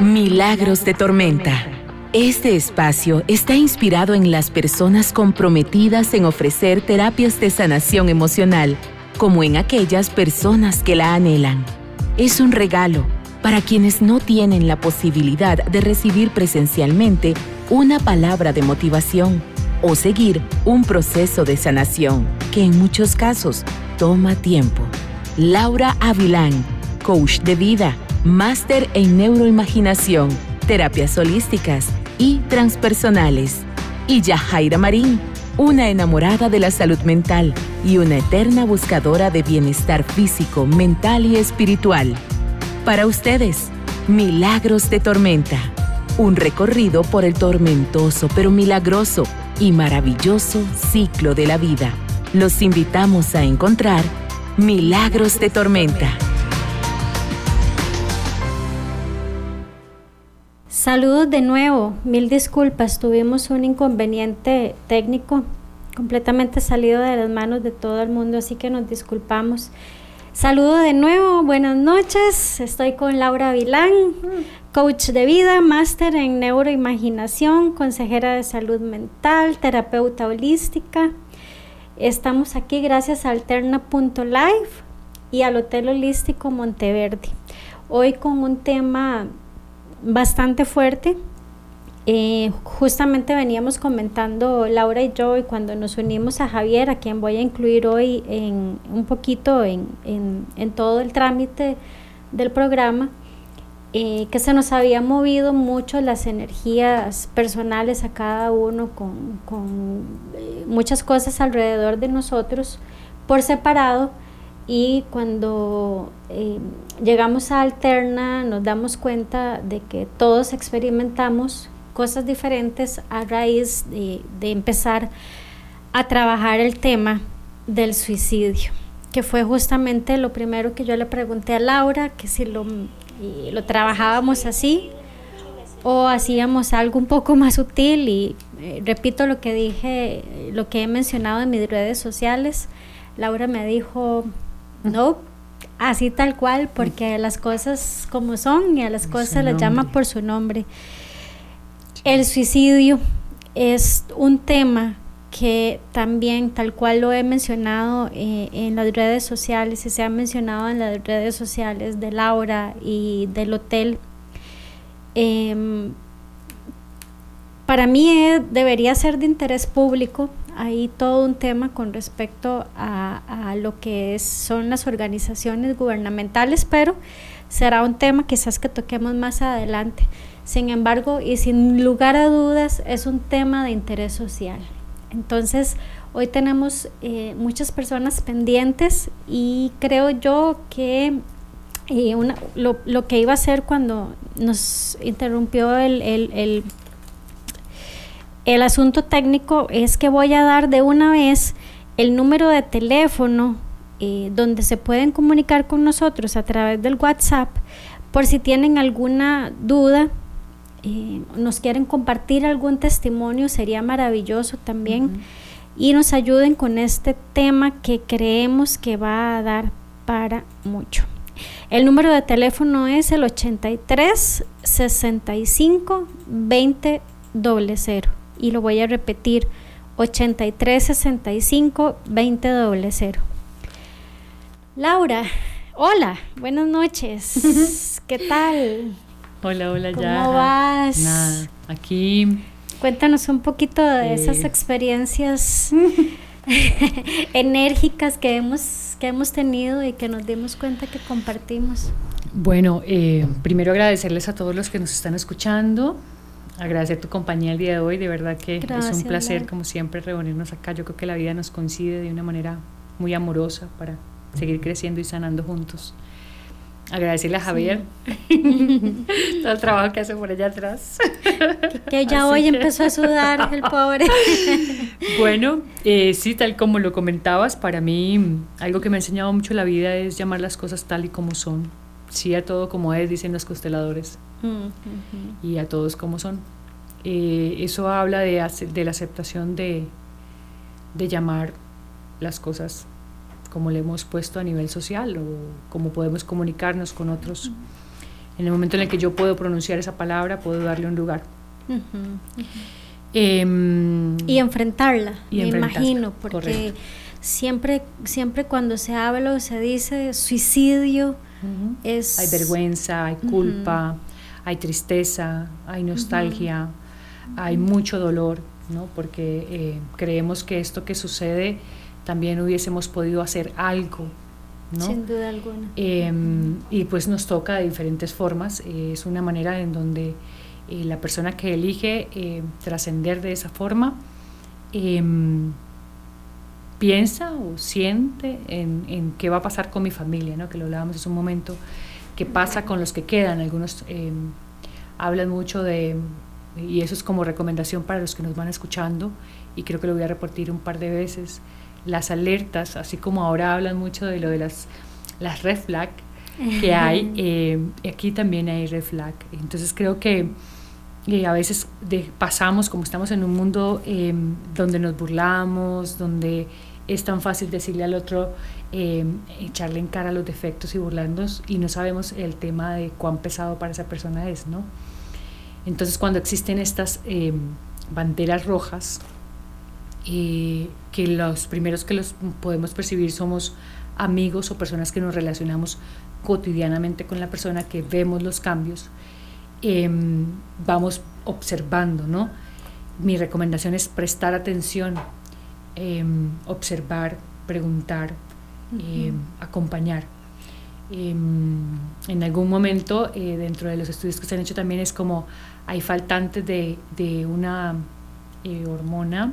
Milagros de Tormenta. Este espacio está inspirado en las personas comprometidas en ofrecer terapias de sanación emocional, como en aquellas personas que la anhelan. Es un regalo para quienes no tienen la posibilidad de recibir presencialmente una palabra de motivación o seguir un proceso de sanación que en muchos casos toma tiempo. Laura Avilán, coach de vida máster en neuroimaginación, terapias holísticas y transpersonales. Y Yajaira Marín, una enamorada de la salud mental y una eterna buscadora de bienestar físico, mental y espiritual. Para ustedes, Milagros de Tormenta, un recorrido por el tormentoso pero milagroso y maravilloso ciclo de la vida. Los invitamos a encontrar Milagros de Tormenta. Saludos de nuevo, mil disculpas, tuvimos un inconveniente técnico completamente salido de las manos de todo el mundo, así que nos disculpamos. Saludo de nuevo, buenas noches, estoy con Laura Vilán, coach de vida, máster en neuroimaginación, consejera de salud mental, terapeuta holística. Estamos aquí gracias a alterna.life y al Hotel Holístico Monteverde. Hoy con un tema bastante fuerte. Eh, justamente veníamos comentando Laura y yo y cuando nos unimos a Javier, a quien voy a incluir hoy en un poquito en, en, todo el trámite del programa, eh, que se nos había movido mucho las energías personales a cada uno con, con eh, muchas cosas alrededor de nosotros por separado y cuando eh, llegamos a Alterna nos damos cuenta de que todos experimentamos cosas diferentes a raíz de, empezar a trabajar el tema del suicidio, que fue justamente lo primero que yo le pregunté a Laura, que si lo, lo trabajábamos así o hacíamos algo un poco más sutil y eh, repito lo que dije, lo que he mencionado en mis redes sociales. Laura me dijo, no, así tal cual, porque las cosas como son y a las cosas les llama por su nombre. El suicidio es un tema que también, tal cual lo he mencionado eh, en las redes sociales y se ha mencionado en las redes sociales de Laura y del hotel, em, para mí eh, debería ser de interés público hay todo un tema con respecto a, lo que son las organizaciones gubernamentales, pero será un tema quizás que toquemos más adelante. Sin embargo, y sin lugar a dudas, es un tema de interés social. Entonces, hoy tenemos eh, muchas personas pendientes y creo yo que eh, lo, que iba a hacer cuando nos interrumpió el el asunto técnico es que voy a dar de una vez el número de teléfono eh, donde se pueden comunicar con nosotros a través del WhatsApp por si tienen alguna duda, eh, nos quieren compartir algún testimonio, sería maravilloso también. Y nos ayuden con este tema que creemos que va a dar para mucho. El número de teléfono es el 83 65 20 00 y lo voy a repetir 8365 2000. Laura, hola, buenas noches. ¿Qué tal? Hola, hola, ¿Cómo ¿Cómo vas? Nada, aquí. Cuéntanos un poquito de esas experiencias enérgicas que hemos, que hemos tenido y que nos dimos cuenta que compartimos. Bueno, eh, primero agradecerles a todos los que nos están escuchando, agradecer tu compañía el día de hoy, de verdad que es un placer como siempre reunirnos acá, yo creo que la vida nos coincide de una manera muy amorosa para seguir creciendo y sanando juntos. Agradecerle a Javier todo el trabajo que hace por allá atrás. Que, ya hoy empezó a sudar el pobre. bueno, eh, sí, tal como lo comentabas, para mí algo que me ha enseñado mucho la vida es llamar las cosas tal y como son. Sí a todo como es, dicen los consteladores y a todos como son. Eh, eso habla de, de la aceptación de, de, llamar las cosas como le hemos puesto a nivel social o cómo podemos comunicarnos con otros. En el momento en el que yo puedo pronunciar esa palabra, puedo darle un lugar. Em, y enfrentarla, me imagino, porque siempre, siempre cuando se habla o se dice suicidio, es... Hay vergüenza, hay culpa, hay tristeza, hay nostalgia, hay mucho dolor, ¿no? Porque eh, creemos que esto que sucede también hubiésemos podido hacer algo, ¿no? Sin duda alguna. Em, y pues nos toca de diferentes formas. es una manera en donde eh, la persona que elige eh, trascender de esa forma em, piensa o siente en, qué va a pasar con mi familia, ¿no? que lo hablábamos hace un momento, qué pasa con los que quedan. Algunos em, hablan mucho de, y eso es como recomendación para los que nos van escuchando, y creo que lo voy a repetir un par de veces, las alertas, así como ahora hablan mucho de lo de las, las red flag que hay, em, aquí también hay red flag. Entonces creo que y a veces pasamos, como estamos en un mundo em, donde nos burlamos, donde es tan fácil decirle al otro, em, echarle en cara los defectos y burlarnos y no sabemos el tema de cuán pesado para esa persona es, ¿no? Entonces cuando existen estas em, banderas rojas, eh, que los primeros que los podemos percibir somos amigos o personas que nos relacionamos cotidianamente con la persona, que vemos los cambios, Em, vamos observando, ¿no? Mi recomendación es prestar atención, observar, preguntar, em, acompañar. en algún momento, eh, dentro de los estudios que se han hecho también, es como hay faltantes de, de una eh, hormona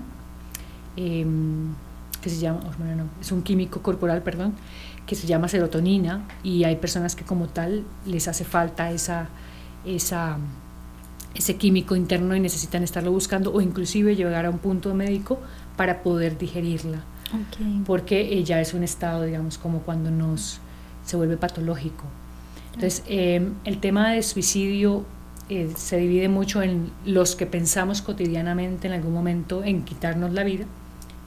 que se llama, hormona no, es un químico corporal, perdón, que se llama serotonina y hay personas que como tal les hace falta esa esa, ese químico interno y necesitan estarlo buscando o inclusive llegar a un punto médico para poder digerirla. Porque ella es un estado, digamos, como cuando nos se vuelve patológico. Entonces, em, el tema de suicidio eh, se divide mucho en los que pensamos cotidianamente en algún momento en quitarnos la vida,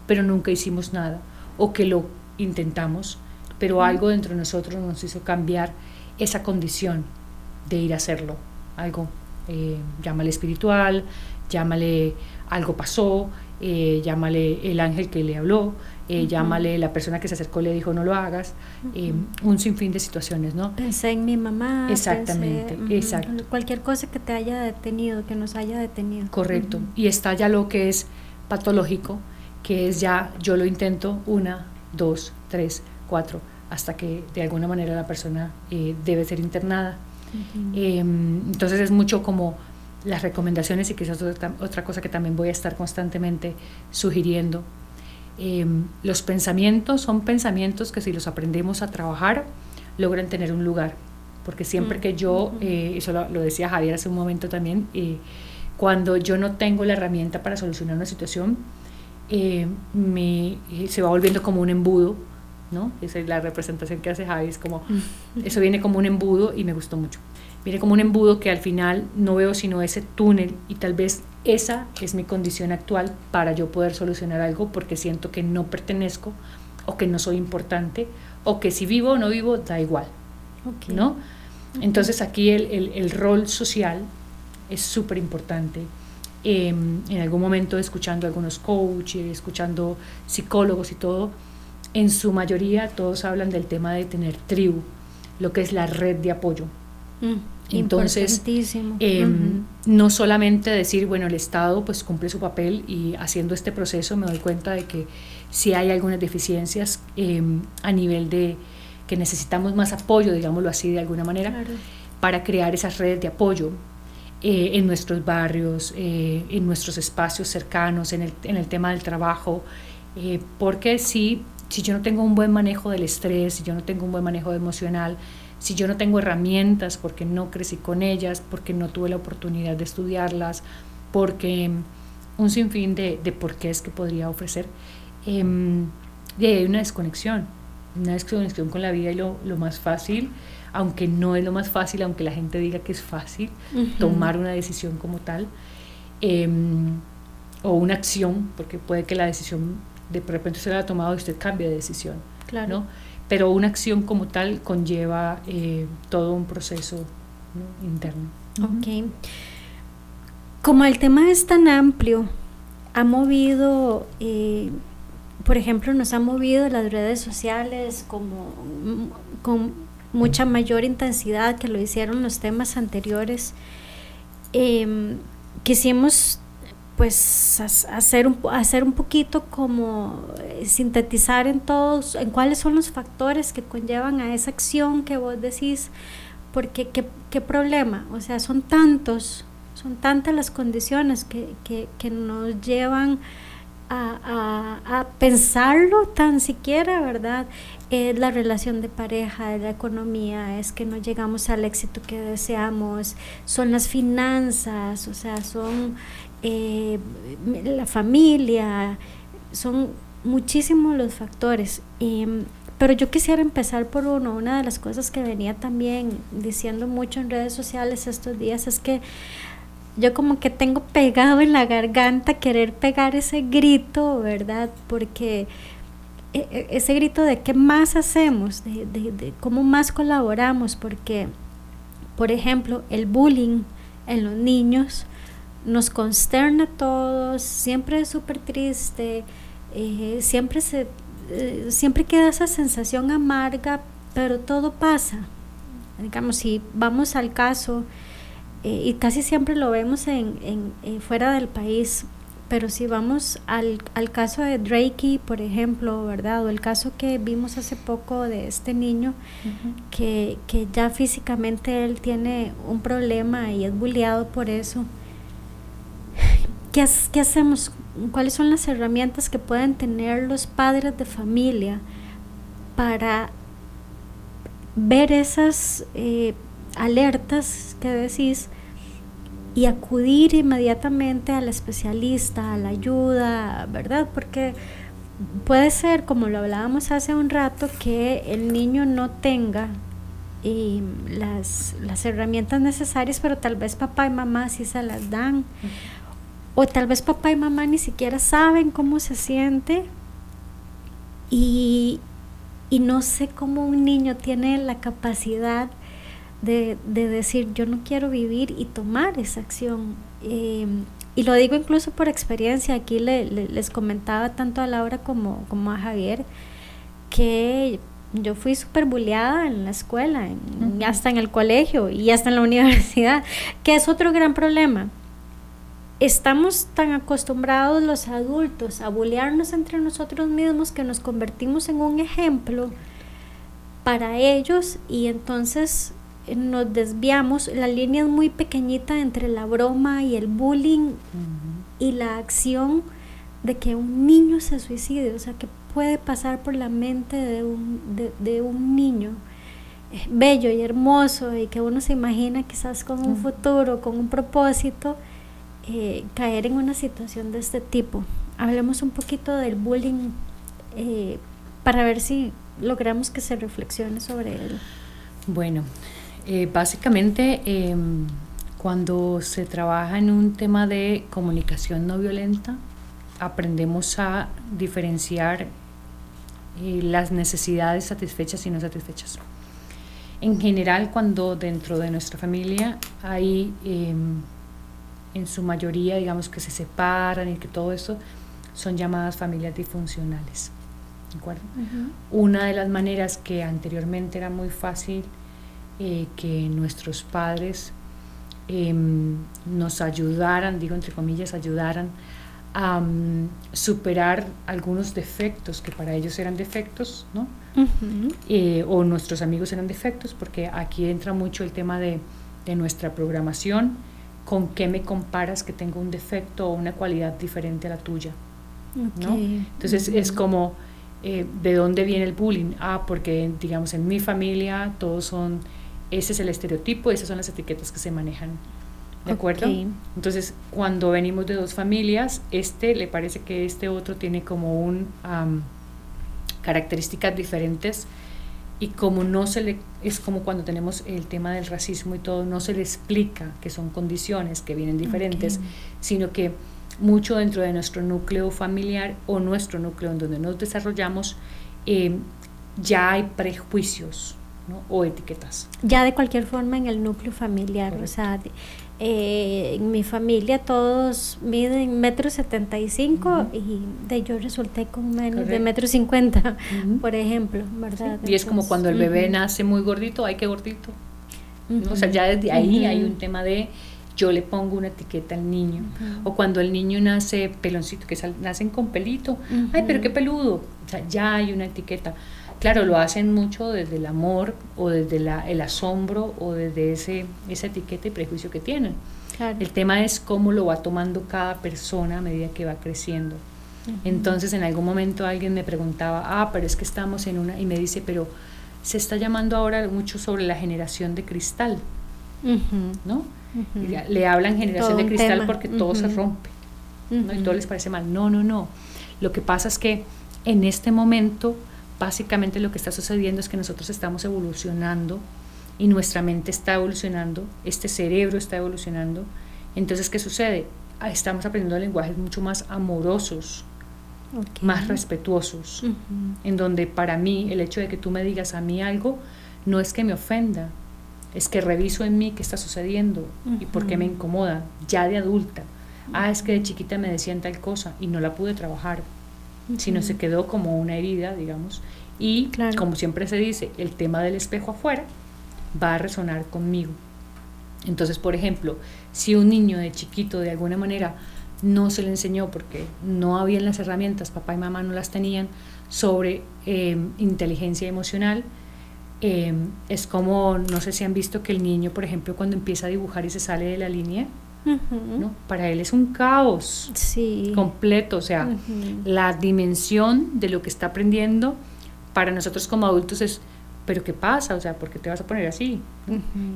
pero nunca hicimos nada, o que lo intentamos, pero algo dentro de nosotros nos hizo cambiar esa condición de ir a hacerlo. Algo, eh, llámale espiritual, llámale algo pasó, eh, llámale el ángel que le habló, eh, llámale la persona que se acercó le dijo no lo hagas, eh, un sinfín de situaciones, ¿no? Pensé en mi mamá. Exactamente, exacto. Cualquier cosa que te haya detenido, que nos haya detenido. Correcto. Y está ya lo que es patológico, que es ya yo lo intento una, dos, tres, cuatro, hasta que de alguna manera la persona debe ser internada Em, entonces es mucho como las recomendaciones y quizás otra, otra cosa que también voy a estar constantemente sugiriendo. Em, los pensamientos son pensamientos que si los aprendemos a trabajar, logran tener un lugar. Porque siempre que yo, eh, eso lo, decía Javier hace un momento también, eh, cuando yo no tengo la herramienta para solucionar una situación, eh, me, se va volviendo como un embudo ¿no? Esa es la representación que hace Javi, es como, eso viene como un embudo y me gustó mucho. Viene como un embudo que al final no veo sino ese túnel y tal vez esa es mi condición actual para yo poder solucionar algo porque siento que no pertenezco o que no soy importante o que si vivo o no vivo da igual, ¿no? Entonces aquí el, el, el rol social es súper importante. Em, en algún momento escuchando algunos coaches, escuchando psicólogos y todo, en su mayoría todos hablan del tema de tener tribu, lo que es la red de apoyo. Mm, Entonces, em, no solamente decir, bueno, el Estado pues cumple su papel y haciendo este proceso me doy cuenta de que si hay algunas deficiencias em, a nivel de que necesitamos más apoyo, digámoslo así de alguna manera, para crear esas redes de apoyo eh, en nuestros barrios, eh, en nuestros espacios cercanos, en el, en el tema del trabajo, eh, porque si si yo no tengo un buen manejo del estrés, si yo no tengo un buen manejo emocional, si yo no tengo herramientas porque no crecí con ellas, porque no tuve la oportunidad de estudiarlas, porque mm, un sinfín de, de por qué es que podría ofrecer, eh, hay una desconexión, una desconexión con la vida y lo, lo, más fácil, aunque no es lo más fácil, aunque la gente diga que es fácil tomar una decisión como tal, em, o una acción, porque puede que la decisión de repente usted la ha tomado y usted cambia de decisión. Claro. ¿no? Pero una acción como tal conlleva eh, todo un proceso interno. Ok. Como el tema es tan amplio, ha movido, eh, por ejemplo, nos ha movido las redes sociales como con mucha mayor intensidad que lo hicieron los temas anteriores. Eh, quisimos pues hacer un, hacer un poquito como eh, sintetizar en todos, en cuáles son los factores que conllevan a esa acción que vos decís, porque qué, qué problema, o sea, son tantos, son tantas las condiciones que, que, que nos llevan a, a, a, pensarlo tan siquiera, ¿verdad? Es la relación de pareja, es la economía, es que no llegamos al éxito que deseamos, son las finanzas, o sea, son eh, la familia, son muchísimos los factores. pero yo quisiera empezar por uno. Una de las cosas que venía también diciendo mucho en redes sociales estos días es que yo como que tengo pegado en la garganta querer pegar ese grito, ¿verdad? Porque e, e, ese grito de qué más hacemos, de, cómo más colaboramos, porque, por ejemplo, el bullying en los niños, nos consterna a todos, siempre es súper triste, eh, siempre, se, eh, siempre queda esa sensación amarga, pero todo pasa. Digamos, si vamos al caso, eh, y casi siempre lo vemos en, en, fuera del país, pero si vamos al, al caso de Drakey, por ejemplo, ¿verdad? O el caso que vimos hace poco de este niño, que, que ya físicamente él tiene un problema y es bulleado por eso ¿Qué, ¿Qué, hacemos? ¿Cuáles son las herramientas que pueden tener los padres de familia para ver esas eh, alertas que decís y acudir inmediatamente al especialista, a la ayuda, ¿verdad? Porque puede ser, como lo hablábamos hace un rato, que el niño no tenga las, las, herramientas necesarias, pero tal vez papá y mamá sí se las dan. O tal vez papá y mamá ni siquiera saben cómo se siente. Y, no sé cómo un niño tiene la capacidad de, decir yo no quiero vivir y tomar esa acción. Em, y lo digo incluso por experiencia, aquí les comentaba tanto a Laura como, como a Javier que yo fui súper bulleada en la escuela, hasta en el colegio y hasta en la universidad, que es otro gran problema estamos tan acostumbrados los adultos a bullearnos entre nosotros mismos que nos convertimos en un ejemplo para ellos y entonces eh, nos desviamos. La línea es muy pequeñita entre la broma y el bullying y la acción de que un niño se suicide, o sea, que puede pasar por la mente de un, de, un niño eh, bello y hermoso y que uno se imagina quizás con un futuro, con un propósito, eh, caer en una situación de este tipo. Hablemos un poquito del bullying eh, para ver si logramos que se reflexione sobre él. Bueno, eh, básicamente em, cuando se trabaja en un tema de comunicación no violenta, aprendemos a diferenciar las necesidades satisfechas y no satisfechas. En general, cuando dentro de nuestra familia hay em, en su mayoría, digamos, que se separan y que todo eso son llamadas familias disfuncionales. ¿De acuerdo? Una de las maneras que anteriormente era muy fácil eh, que nuestros padres em, nos ayudaran, digo entre comillas, ayudaran a mm, superar algunos defectos que para ellos eran defectos, ¿no? Eh, o nuestros amigos eran defectos, porque aquí entra mucho el tema de, de nuestra programación con qué me comparas que tengo un defecto o una cualidad diferente a la tuya. ¿no? Entonces es como, eh, ¿de dónde viene el bullying? Ah, porque digamos en mi familia todos son, ese es el estereotipo, esas son las etiquetas que se manejan. ¿De acuerdo? Entonces, cuando venimos de dos familias, este le parece que este otro tiene como un características diferentes y como no se le es como cuando tenemos el tema del racismo y todo no se le explica que son condiciones que vienen diferentes sino que mucho dentro de nuestro núcleo familiar o nuestro núcleo en donde nos desarrollamos eh, ya hay prejuicios ¿no? o etiquetas. Ya de cualquier forma en el núcleo familiar, o sea, eh, en mi familia todos miden metro setenta y cinco y de yo resulté con menos de metro cincuenta, por ejemplo, ¿verdad? Y es como cuando el bebé nace muy gordito, hay que gordito. O sea, ya desde ahí hay un tema de yo le pongo una etiqueta al niño. O cuando el niño nace peloncito, que nacen con pelito, ay, pero qué peludo. O sea, ya hay una etiqueta. Claro, lo hacen mucho desde el amor o desde la, el asombro o desde ese, esa etiqueta y prejuicio que tienen. El tema es cómo lo va tomando cada persona a medida que va creciendo. Entonces, en algún momento alguien me preguntaba, ah, pero es que estamos en una, y me dice, pero se está llamando ahora mucho sobre la generación de cristal, ¿no? Le hablan generación de cristal porque todo se rompe, ¿no? Y todo les parece mal. No, no, no. Lo que pasa es que en este momento básicamente lo que está sucediendo es que nosotros estamos evolucionando y nuestra mente está evolucionando, este cerebro está evolucionando. Entonces, ¿qué sucede? Ah, estamos aprendiendo lenguajes mucho más amorosos, más respetuosos, en donde para mí el hecho de que tú me digas a mí algo no es que me ofenda, es que reviso en mí qué está sucediendo y por qué me incomoda, ya de adulta. Ah, es que de chiquita me decían tal cosa y no la pude trabajar sino se quedó como una herida, digamos. Y como siempre se dice, el tema del espejo afuera va a resonar conmigo. Entonces, por ejemplo, si un niño de chiquito de alguna manera no se le enseñó porque no habían las herramientas, papá y mamá no las tenían, sobre em, inteligencia emocional, em, es como, no sé si han visto que el niño, por ejemplo, cuando empieza a dibujar y se sale de la línea, ¿no? Para él es un caos completo, o sea, la dimensión de lo que está aprendiendo para nosotros como adultos es, pero ¿qué pasa? O sea, ¿por qué te vas a poner así?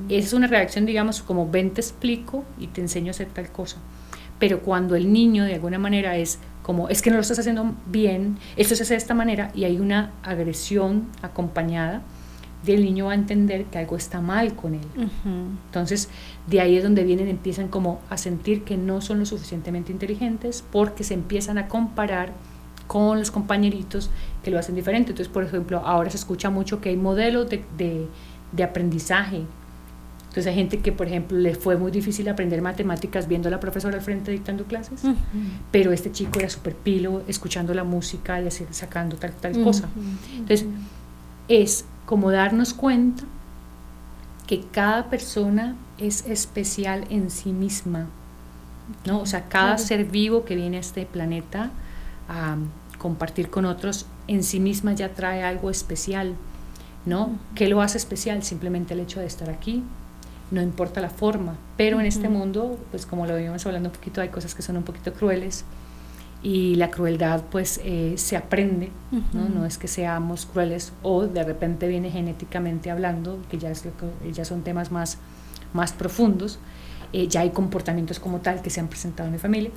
Esa es una reacción, digamos, como ven, te explico y te enseño a hacer tal cosa. Pero cuando el niño de alguna manera es como, es que no lo estás haciendo bien, esto se hace de esta manera y hay una agresión acompañada, del niño va a entender que algo está mal con él. Entonces, de ahí es donde vienen, empiezan como a sentir que no son lo suficientemente inteligentes porque se empiezan a comparar con los compañeritos que lo hacen diferente. Entonces, por ejemplo, ahora se escucha mucho que hay modelos de, de, aprendizaje. Entonces hay gente que, por ejemplo, le fue muy difícil aprender matemáticas viendo a la profesora al frente dictando clases, pero este chico era súper pilo, escuchando la música y así, sacando tal, tal cosa. Entonces, es como darnos cuenta que cada persona es especial en sí misma, ¿no? O sea, cada ser vivo que viene a este planeta a compartir con otros en sí misma ya trae algo especial, ¿no? ¿Qué lo hace especial? Simplemente el hecho de estar aquí, no importa la forma, pero en este mundo, pues como lo habíamos hablando un poquito, hay cosas que son un poquito crueles, y la crueldad pues eh, se aprende, ¿no? ¿no? es que seamos crueles o de repente viene genéticamente hablando, que ya, es lo que, ya son temas más, más profundos, eh, ya hay comportamientos como tal que se han presentado en mi familia,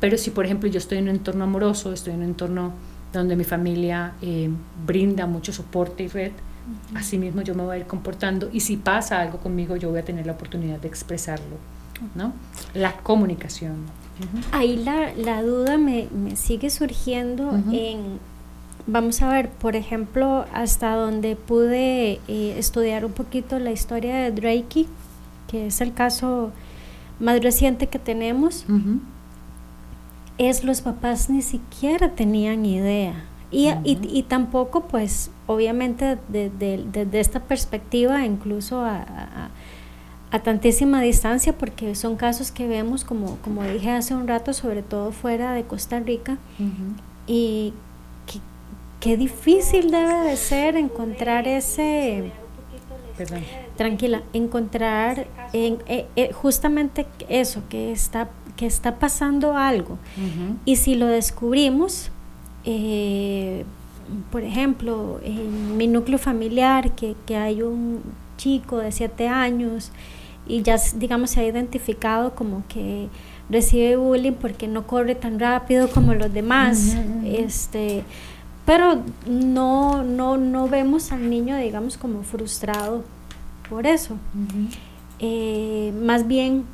pero si por ejemplo yo estoy en un entorno amoroso, estoy en un entorno donde mi familia eh, brinda mucho soporte y red, así mismo yo me voy a ir comportando y si pasa algo conmigo yo voy a tener la oportunidad de expresarlo, ¿no? La comunicación. Ahí la, la duda me, me, sigue surgiendo en, vamos a ver, por ejemplo, hasta donde pude eh, estudiar un poquito la historia de Drake, que es el caso más reciente que tenemos, es los papás ni siquiera tenían idea. Y, y, y tampoco, pues, obviamente, desde de, esta perspectiva, incluso a a tantísima distancia porque son casos que vemos como, como dije hace un rato, sobre todo fuera de Costa Rica y qué difícil debe de ser encontrar ese tranquila encontrar en, eh, eh, justamente eso que está que está pasando algo. Y si lo descubrimos eh, por ejemplo en mi núcleo familiar que, que hay un chico de siete años y ya digamos se ha identificado como que recibe bullying porque no corre tan rápido como los demás este pero no no no vemos al niño digamos como frustrado por eso. Eh, más bien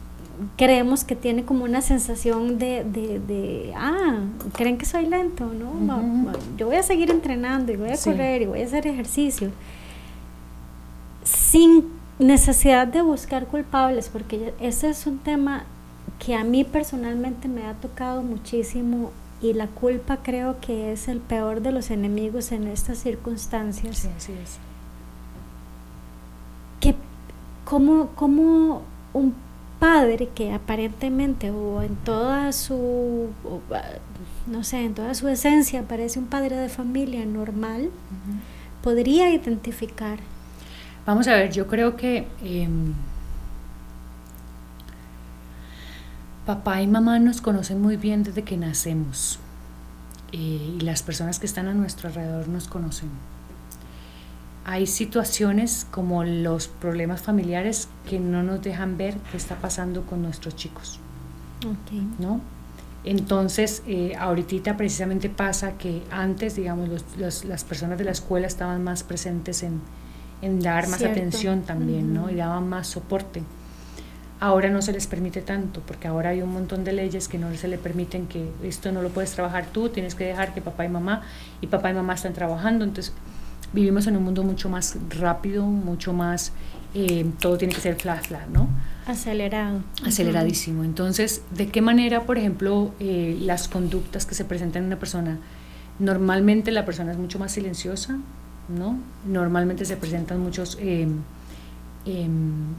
creemos que tiene como una sensación de, de, ah, creen que soy lento, ¿no? Yo voy a seguir entrenando y voy a correr y voy a hacer ejercicio. Sin necesidad de buscar culpables, porque ese es un tema que a mí personalmente me ha tocado muchísimo y la culpa creo que es el peor de los enemigos en estas circunstancias. Sí, así es. Que como, como un padre que aparentemente o en toda su no sé, en toda su esencia parece un padre de familia normal, podría identificar. Vamos a ver, yo creo que em, Papá y mamá nos conocen muy bien desde que nacemos eh, y las personas que están a nuestro alrededor nos conocen. Hay situaciones como los problemas familiares que no nos dejan ver qué está pasando con nuestros chicos. ¿no? Entonces, eh, ahorita precisamente pasa que antes, digamos, las personas de la escuela estaban más presentes en, dar más atención también, ¿no? Y daban más soporte. Ahora no se les permite tanto, porque ahora hay un montón de leyes que no se le permiten que esto no lo puedes trabajar tú, tienes que dejar que papá y mamá, y papá y mamá están trabajando, entonces vivimos en un mundo mucho más rápido, mucho más, eh, todo tiene que ser flash, flash, ¿no? Acelerado. Aceleradísimo. Entonces, ¿de qué manera, por ejemplo, eh, las conductas que se presentan en una persona? Normalmente la persona es mucho más silenciosa, ¿no? Normalmente se presentan muchos... Eh,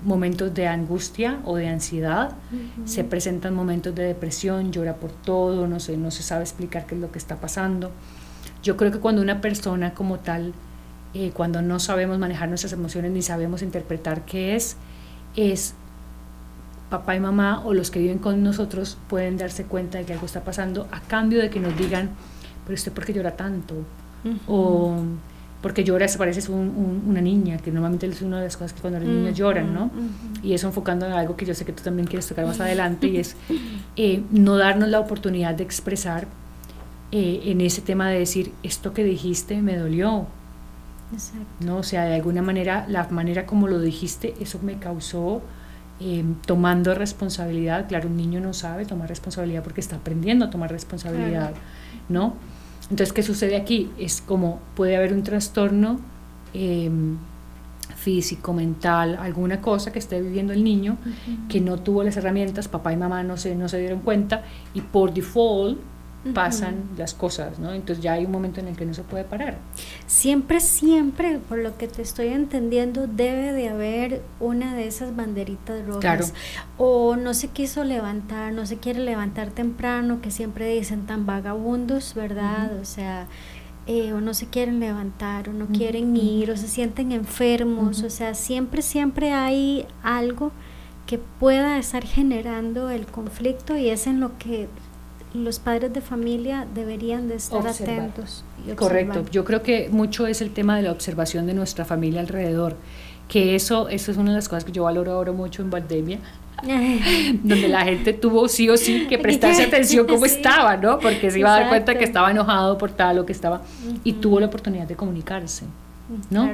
momentos de angustia o de ansiedad, se presentan momentos de depresión, llora por todo, no se, no se sabe explicar qué es lo que está pasando. Yo creo que cuando una persona como tal, eh, cuando no sabemos manejar nuestras emociones ni sabemos interpretar qué es, es papá y mamá o los que viven con nosotros pueden darse cuenta de que algo está pasando a cambio de que nos digan, pero usted por qué llora tanto? O porque llora, se parece un, una niña, que normalmente es una de las cosas que cuando los niños lloran, ¿no? Y eso enfocando en algo que yo sé que tú también quieres tocar más adelante, y es eh, no darnos la oportunidad de expresar eh, en ese tema de decir, esto que dijiste me dolió. Exacto. ¿no? O sea, de alguna manera, la manera como lo dijiste, eso me causó eh, tomando responsabilidad. Claro, un niño no sabe tomar responsabilidad porque está aprendiendo a tomar responsabilidad, ¿no? Entonces, ¿qué sucede aquí? Es como puede haber un trastorno em, físico, mental, alguna cosa que esté viviendo el niño que no tuvo las herramientas, papá y mamá no se, no se dieron cuenta y por default pasan las cosas, ¿no? Entonces ya hay un momento en el que no se puede parar. Siempre, siempre, por lo que te estoy entendiendo, debe de haber una de esas banderitas rojas. Claro. O no se quiso levantar, no se quiere levantar temprano, que siempre dicen tan vagabundos, ¿verdad? O sea, eh, o no se quieren levantar, o no quieren ir, o se sienten enfermos, o sea, siempre, siempre hay algo que pueda estar generando el conflicto y es en lo que los padres de familia deberían de estar atentos. Correcto, yo creo que mucho es el tema de la observación de nuestra familia alrededor, que eso, eso es una de las cosas que yo valoro ahora mucho en pandemia, donde la gente tuvo sí o sí que prestarse atención cómo estaba, ¿no? Porque se iba a dar cuenta que estaba enojado por tal o que estaba, y tuvo la oportunidad de comunicarse, ¿no?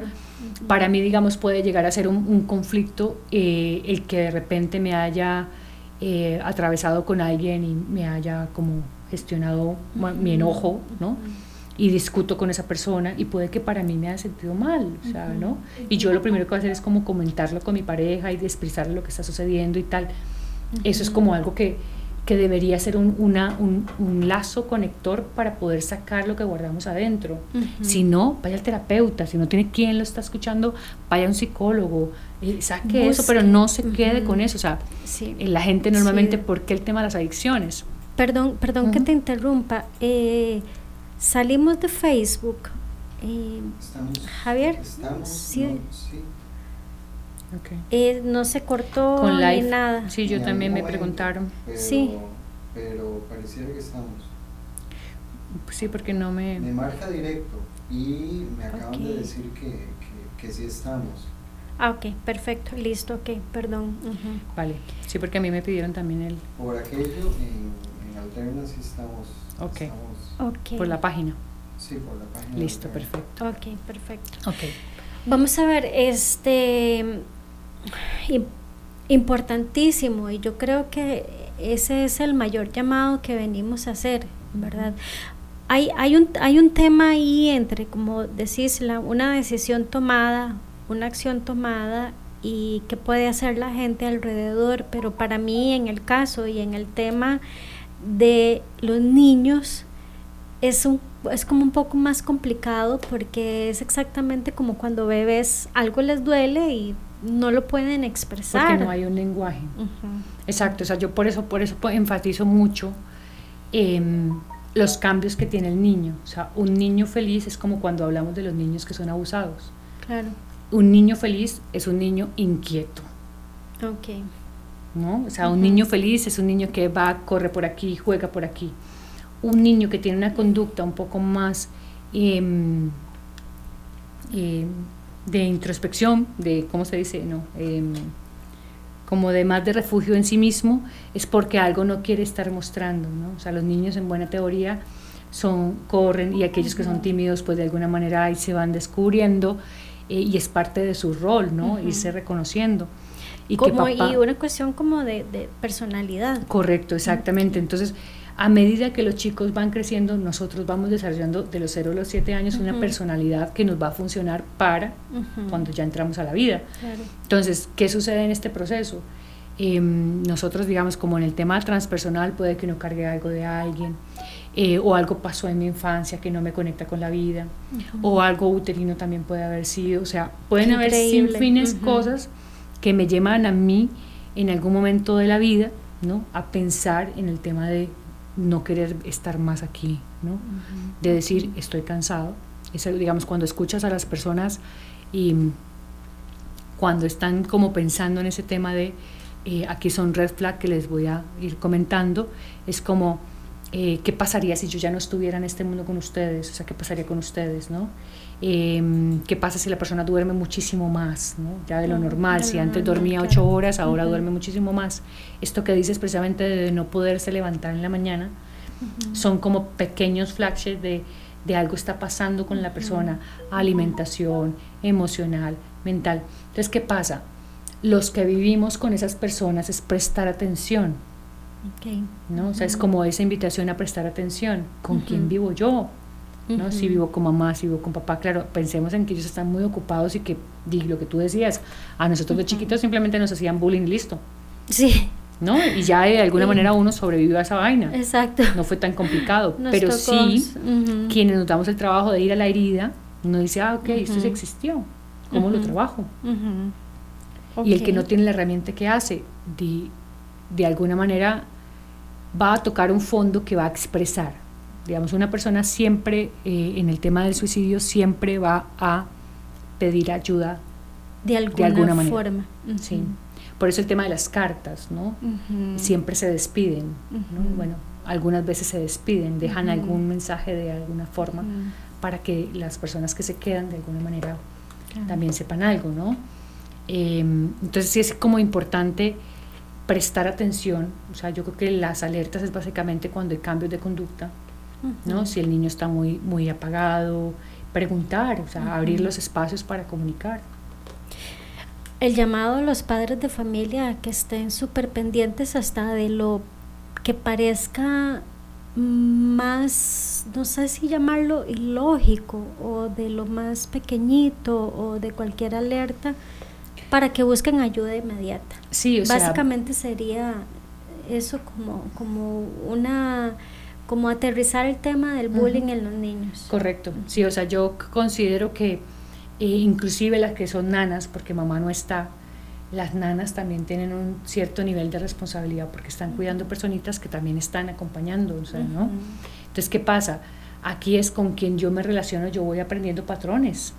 Para mí, digamos, puede llegar a ser un, conflicto eh, el que de repente me haya eh, atravesado con alguien y me haya como gestionado mi enojo, ¿no? Y discuto con esa persona y puede que para mí me haya sentido mal, ¿no? Y yo lo primero que voy a hacer es como comentarlo con mi pareja y expresarle lo que está sucediendo y tal. Eso es como algo que, que debería ser un, una, un, un, lazo conector para poder sacar lo que guardamos adentro. Si no, vaya al terapeuta, si no tiene quien lo está escuchando, vaya a un psicólogo, eh, saque eso, pero no se quede con eso. O sea, eh, la gente normalmente, ¿por qué el tema de las adicciones? Perdón, perdón que te interrumpa. Eh, salimos de Facebook. Javier, sí. Eh, no se cortó ni nada. Sí, yo también me preguntaron. sí. Pero pareciera que estamos. Sí, porque no me... Me marca directo y me acaban de decir que, que, sí estamos. Ah, ok, perfecto, listo, ok, perdón. Vale, sí, porque a mí me pidieron también el... Por aquello, en, en Alterna sí estamos, Ok. Estamos, okay. Por la página. Sí, por la página. Listo, perfecto. Ok, perfecto. Ok. Vamos a ver, este importantísimo y yo creo que ese es el mayor llamado que venimos a hacer, ¿verdad? Hay, hay, un, hay un tema ahí entre, como decís, la, una decisión tomada una acción tomada y qué puede hacer la gente alrededor, pero para mí en el caso y en el tema de los niños es, un, es como un poco más complicado porque es exactamente como cuando bebés algo les duele y no lo pueden expresar. Porque no hay un lenguaje. Exacto, o sea, yo por eso, por eso enfatizo mucho los cambios que tiene el niño. O sea, un niño feliz es como cuando hablamos de los niños que son abusados. Claro. Un niño feliz es un niño inquieto. Ok. ¿No? O sea, un niño feliz es un niño que va, corre por aquí, juega por aquí. Un niño que tiene una conducta un poco más em, em, de introspección, de, ¿cómo se dice? No, em, como de más de refugio en sí mismo, es porque algo no quiere estar mostrando, ¿no? O sea, los niños en buena teoría son, corren y aquellos que son tímidos, pues de alguna manera ahí se van descubriendo eh, y es parte de su rol, ¿no? Irse reconociendo. Y, como, y una cuestión como de, de personalidad. Correcto, exactamente. Entonces, a medida que los chicos van creciendo, nosotros vamos desarrollando de los 0 a los 7 años una personalidad que nos va a funcionar para cuando ya entramos a la vida. Entonces, ¿qué sucede en este proceso? Em, nosotros, digamos, como en el tema transpersonal, puede que uno cargue algo de alguien, eh, o algo pasó en mi infancia que no me conecta con la vida, o algo uterino también puede haber sido, o sea, pueden haber sin fines cosas que me llevan a mí en algún momento de la vida, ¿no? A pensar en el tema de no querer estar más aquí, ¿no? De decir, estoy cansado. Es, digamos, cuando escuchas a las personas y cuando están como pensando en ese tema de, eh, aquí son red flag que les voy a ir comentando, es como, eh, ¿qué pasaría si yo ya no estuviera en este mundo con ustedes? O sea, ¿qué pasaría con ustedes, no? Em, ¿Qué pasa si la persona duerme muchísimo más, ¿no? ya de lo normal? Si antes dormía ocho horas, ahora duerme muchísimo más. Esto que dices precisamente de no poderse levantar en la mañana, son como pequeños flashes de, de, algo está pasando con la persona, alimentación, emocional, mental. Entonces, ¿qué pasa? Los que vivimos con esas personas es prestar atención. ¿No? O sea, es como esa invitación a prestar atención. ¿Con quién vivo yo? ¿no? Si vivo con mamá, si vivo con papá, claro, pensemos en que ellos están muy ocupados y que, lo que tú decías, a nosotros de chiquitos simplemente nos hacían bullying, listo. Sí. ¿no? Y ya de alguna manera uno sobrevivió a esa vaina. Exacto. No fue tan complicado. pero sí, quienes nos damos el trabajo de ir a la herida, uno dice, ah, ok, esto sí existió. ¿Cómo lo trabajo? Y el que no tiene la herramienta que hace, de, de alguna manera va a tocar un fondo que va a expresar. Digamos, una persona siempre, eh, en el tema del suicidio, siempre va a pedir ayuda de alguna, forma. Sí. Por eso el tema de las cartas, ¿no? Siempre se despiden, Bueno, algunas veces se despiden, dejan algún mensaje de alguna forma para que las personas que se quedan de alguna manera también sepan algo, ¿no? Em, entonces sí es como importante prestar atención, o sea, yo creo que las alertas es básicamente cuando hay cambios de conducta, ¿no? Si el niño está muy, muy apagado, preguntar, o sea, abrir los espacios para comunicar. El llamado a los padres de familia que estén súper pendientes hasta de lo que parezca más, no sé si llamarlo ilógico o de lo más pequeñito o de cualquier alerta para que busquen ayuda inmediata. Sí, Básicamente sería eso como, como una como aterrizar el tema del bullying en los niños. Correcto, sí, o sea, yo considero que eh, inclusive las que son nanas, porque mamá no está, las nanas también tienen un cierto nivel de responsabilidad porque están cuidando personitas que también están acompañando, o sea, ¿no? Entonces, ¿qué pasa? Aquí es con quien yo me relaciono, yo voy aprendiendo patrones.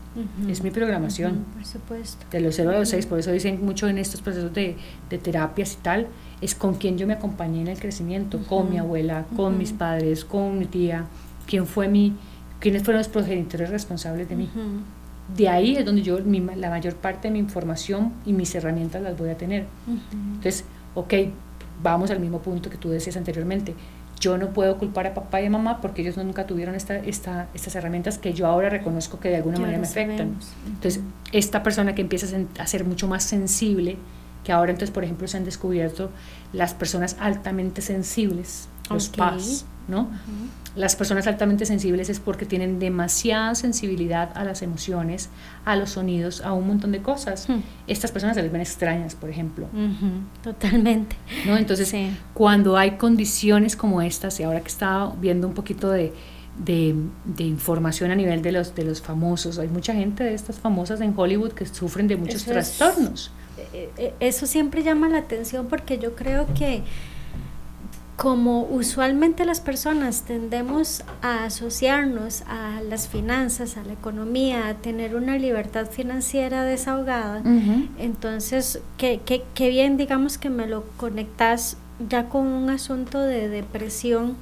Es mi programación. por supuesto. De los 0 a los 6, por eso dicen mucho en estos procesos de, de terapias y tal, es con quien yo me acompañé en el crecimiento, con mi abuela, con mis padres, con mi tía, quién fue mi, quiénes fueron los progenitores responsables de mí. De ahí es donde yo la mayor parte de mi información y mis herramientas las voy a tener. Entonces, ok, vamos al mismo punto que tú decías anteriormente yo no puedo culpar a papá y a mamá porque ellos nunca tuvieron esta, esta, estas herramientas que yo ahora reconozco que de alguna manera me afectan. Entonces, esta persona que empieza a ser mucho más sensible, que ahora entonces, por ejemplo, se han descubierto las personas altamente sensibles, los PAS, ¿no? Las personas altamente sensibles es porque tienen demasiada sensibilidad a las emociones, a los sonidos, a un montón de cosas. Hmm. Estas personas se les ven extrañas, por ejemplo. Totalmente. ¿No? Entonces, cuando hay condiciones como estas, y ahora que estaba viendo un poquito de, de, información a nivel de los, de los famosos, hay mucha gente de estas famosas en Hollywood que sufren de muchos trastornos. Eh, eh, eso siempre llama la atención porque yo creo que como usualmente las personas tendemos a asociarnos a las finanzas, a la economía, a tener una libertad financiera desahogada, entonces qué, bien digamos que me lo conectas ya con un asunto de depresión.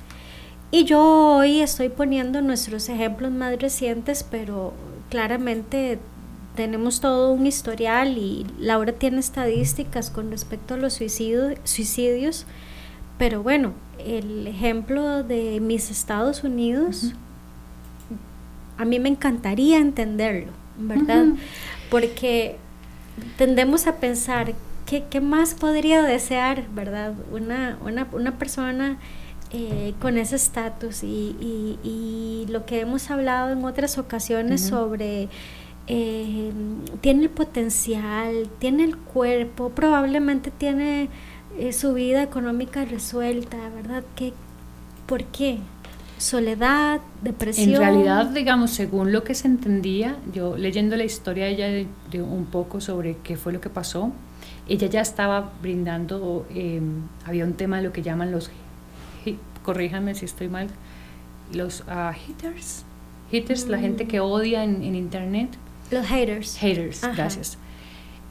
Y yo hoy estoy poniendo nuestros ejemplos más recientes, pero claramente tenemos todo un historial y Laura tiene estadísticas con respecto a los suicidios pero bueno, el ejemplo de mis Estados Unidos, a mí me encantaría entenderlo, ¿verdad? Porque tendemos a pensar, ¿qué, ¿qué, más podría desear, ¿verdad? Una, una, una persona eh, con ese estatus y, y, y, lo que hemos hablado en otras ocasiones sobre... Eh, tiene el potencial, tiene el cuerpo, probablemente tiene su vida económica resuelta, ¿verdad? ¿Qué, ¿Por qué? Soledad, depresión. En realidad, digamos, según lo que se entendía, yo leyendo la historia de ella de, un poco sobre qué fue lo que pasó, ella ya estaba brindando, em, había un tema de lo que llaman los, corríjanme si estoy mal, los uh, haters, haters, la gente que odia en, en, internet. Los haters. Haters, gracias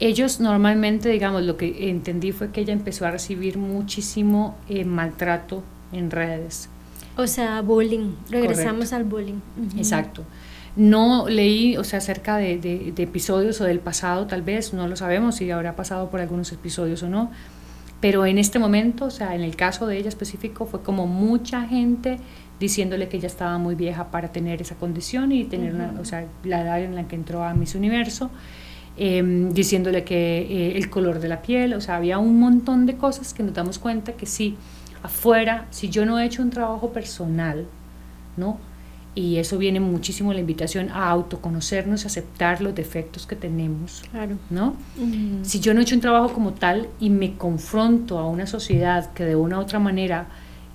ellos normalmente, digamos, lo que entendí fue que ella empezó a recibir muchísimo eh, maltrato en redes. O sea, bullying. Regresamos al bullying. Exacto. No leí, o sea, acerca de, de, episodios o del pasado, tal vez, no lo sabemos si habrá pasado por algunos episodios o no, pero en este momento, o sea, en el caso de ella específico, fue como mucha gente diciéndole que ella estaba muy vieja para tener esa condición y tener una, o sea, la edad en la que entró a Miss Universo. Em, diciéndole que eh, el color de la piel, o sea, había un montón de cosas que nos damos cuenta que sí, afuera, si yo no he hecho un trabajo personal, ¿no? Y eso viene muchísimo la invitación a autoconocernos, aceptar los defectos que tenemos, claro. ¿no? Si yo no he hecho un trabajo como tal y me confronto a una sociedad que de una u otra manera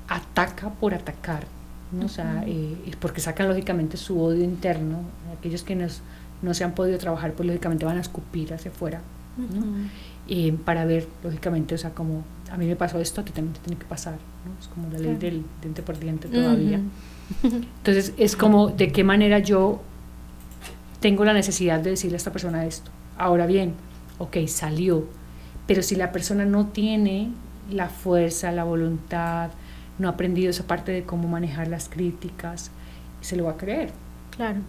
ataca por atacar, ¿no? O sea, eh, porque sacan lógicamente su odio interno, aquellos que nos no se han podido trabajar, pues lógicamente van a escupir hacia afuera, ¿no? para ver, lógicamente, o sea, como a mí me pasó esto, a ti también te tiene que pasar, ¿no? Es como la ley del diente por diente todavía. Entonces, es como de qué manera yo tengo la necesidad de decirle a esta persona esto. Ahora bien, ok, salió, pero si la persona no tiene la fuerza, la voluntad, no ha aprendido esa parte de cómo manejar las críticas, se lo va a creer. Claro.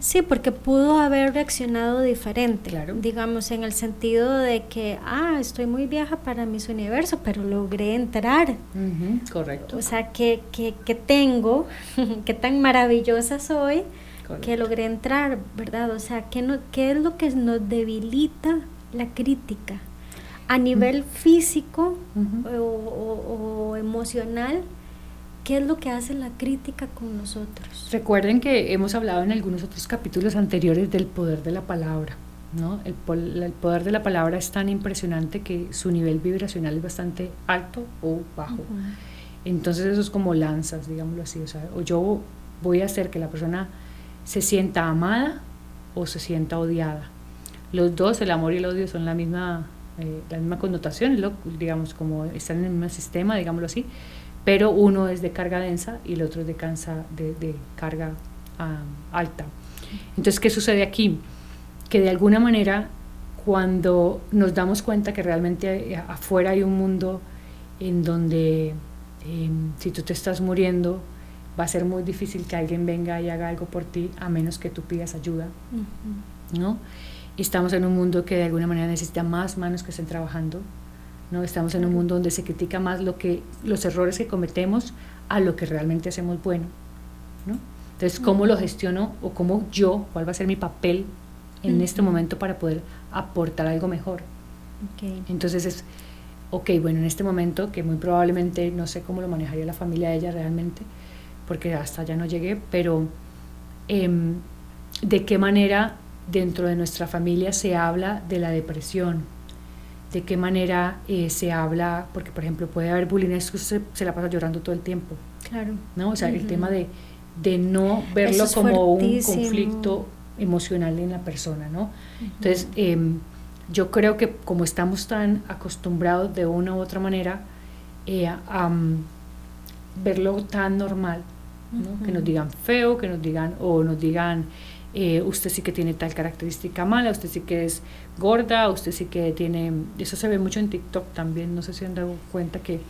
Sí, porque pudo haber reaccionado diferente, claro. digamos, en el sentido de que, ah, estoy muy vieja para mis universos, pero logré entrar. correcto. O sea, que, que, que tengo, que tan maravillosa soy, que logré entrar, ¿verdad? O sea, ¿qué, no, ¿qué es lo que nos debilita la crítica? A nivel físico o, o emocional, ¿Qué es lo que hace la crítica con nosotros? Recuerden que hemos hablado en algunos otros capítulos anteriores del poder de la palabra. ¿no? El, poder de la palabra es tan impresionante que su nivel vibracional es bastante alto o bajo. Entonces eso es como lanzas, digámoslo así. O, sea, o yo voy a hacer que la persona se sienta amada o se sienta odiada. Los dos, el amor y el odio, son la misma, eh, la misma connotación, digamos, como están en el mismo sistema, digámoslo así pero uno es de carga densa y el otro es de, cansa, de, carga alta. Entonces, ¿qué sucede aquí? Que de alguna manera, cuando nos damos cuenta que realmente afuera hay un mundo en donde em, si tú te estás muriendo, va a ser muy difícil que alguien venga y haga algo por ti a menos que tú pidas ayuda, ¿no? Estamos en un mundo que de alguna manera necesita más manos que estén trabajando, ¿no? Estamos en un mundo donde se critica más lo que, los errores que cometemos a lo que realmente hacemos bueno. ¿no? Entonces, ¿cómo lo gestiono o cómo yo, cuál va a ser mi papel en este momento para poder aportar algo mejor? Entonces, es, ok, bueno, en este momento, que muy probablemente no sé cómo lo manejaría la familia de ella realmente, porque hasta allá no llegué, pero em, de qué manera dentro de nuestra familia se habla de la depresión, de qué manera eh, se habla, porque por ejemplo puede haber bullying, es que se, se, la pasa llorando todo el tiempo. Claro. ¿no? O sea, el tema de, de no verlo como un conflicto emocional en la persona, ¿no? Entonces, em, yo creo que como estamos tan acostumbrados de una u otra manera eh, a verlo tan normal, que nos digan feo, que nos digan, o nos digan, eh, usted sí que tiene tal característica mala, usted sí que es gorda, usted sí que tiene, eso se ve mucho en TikTok también, no sé si han dado cuenta que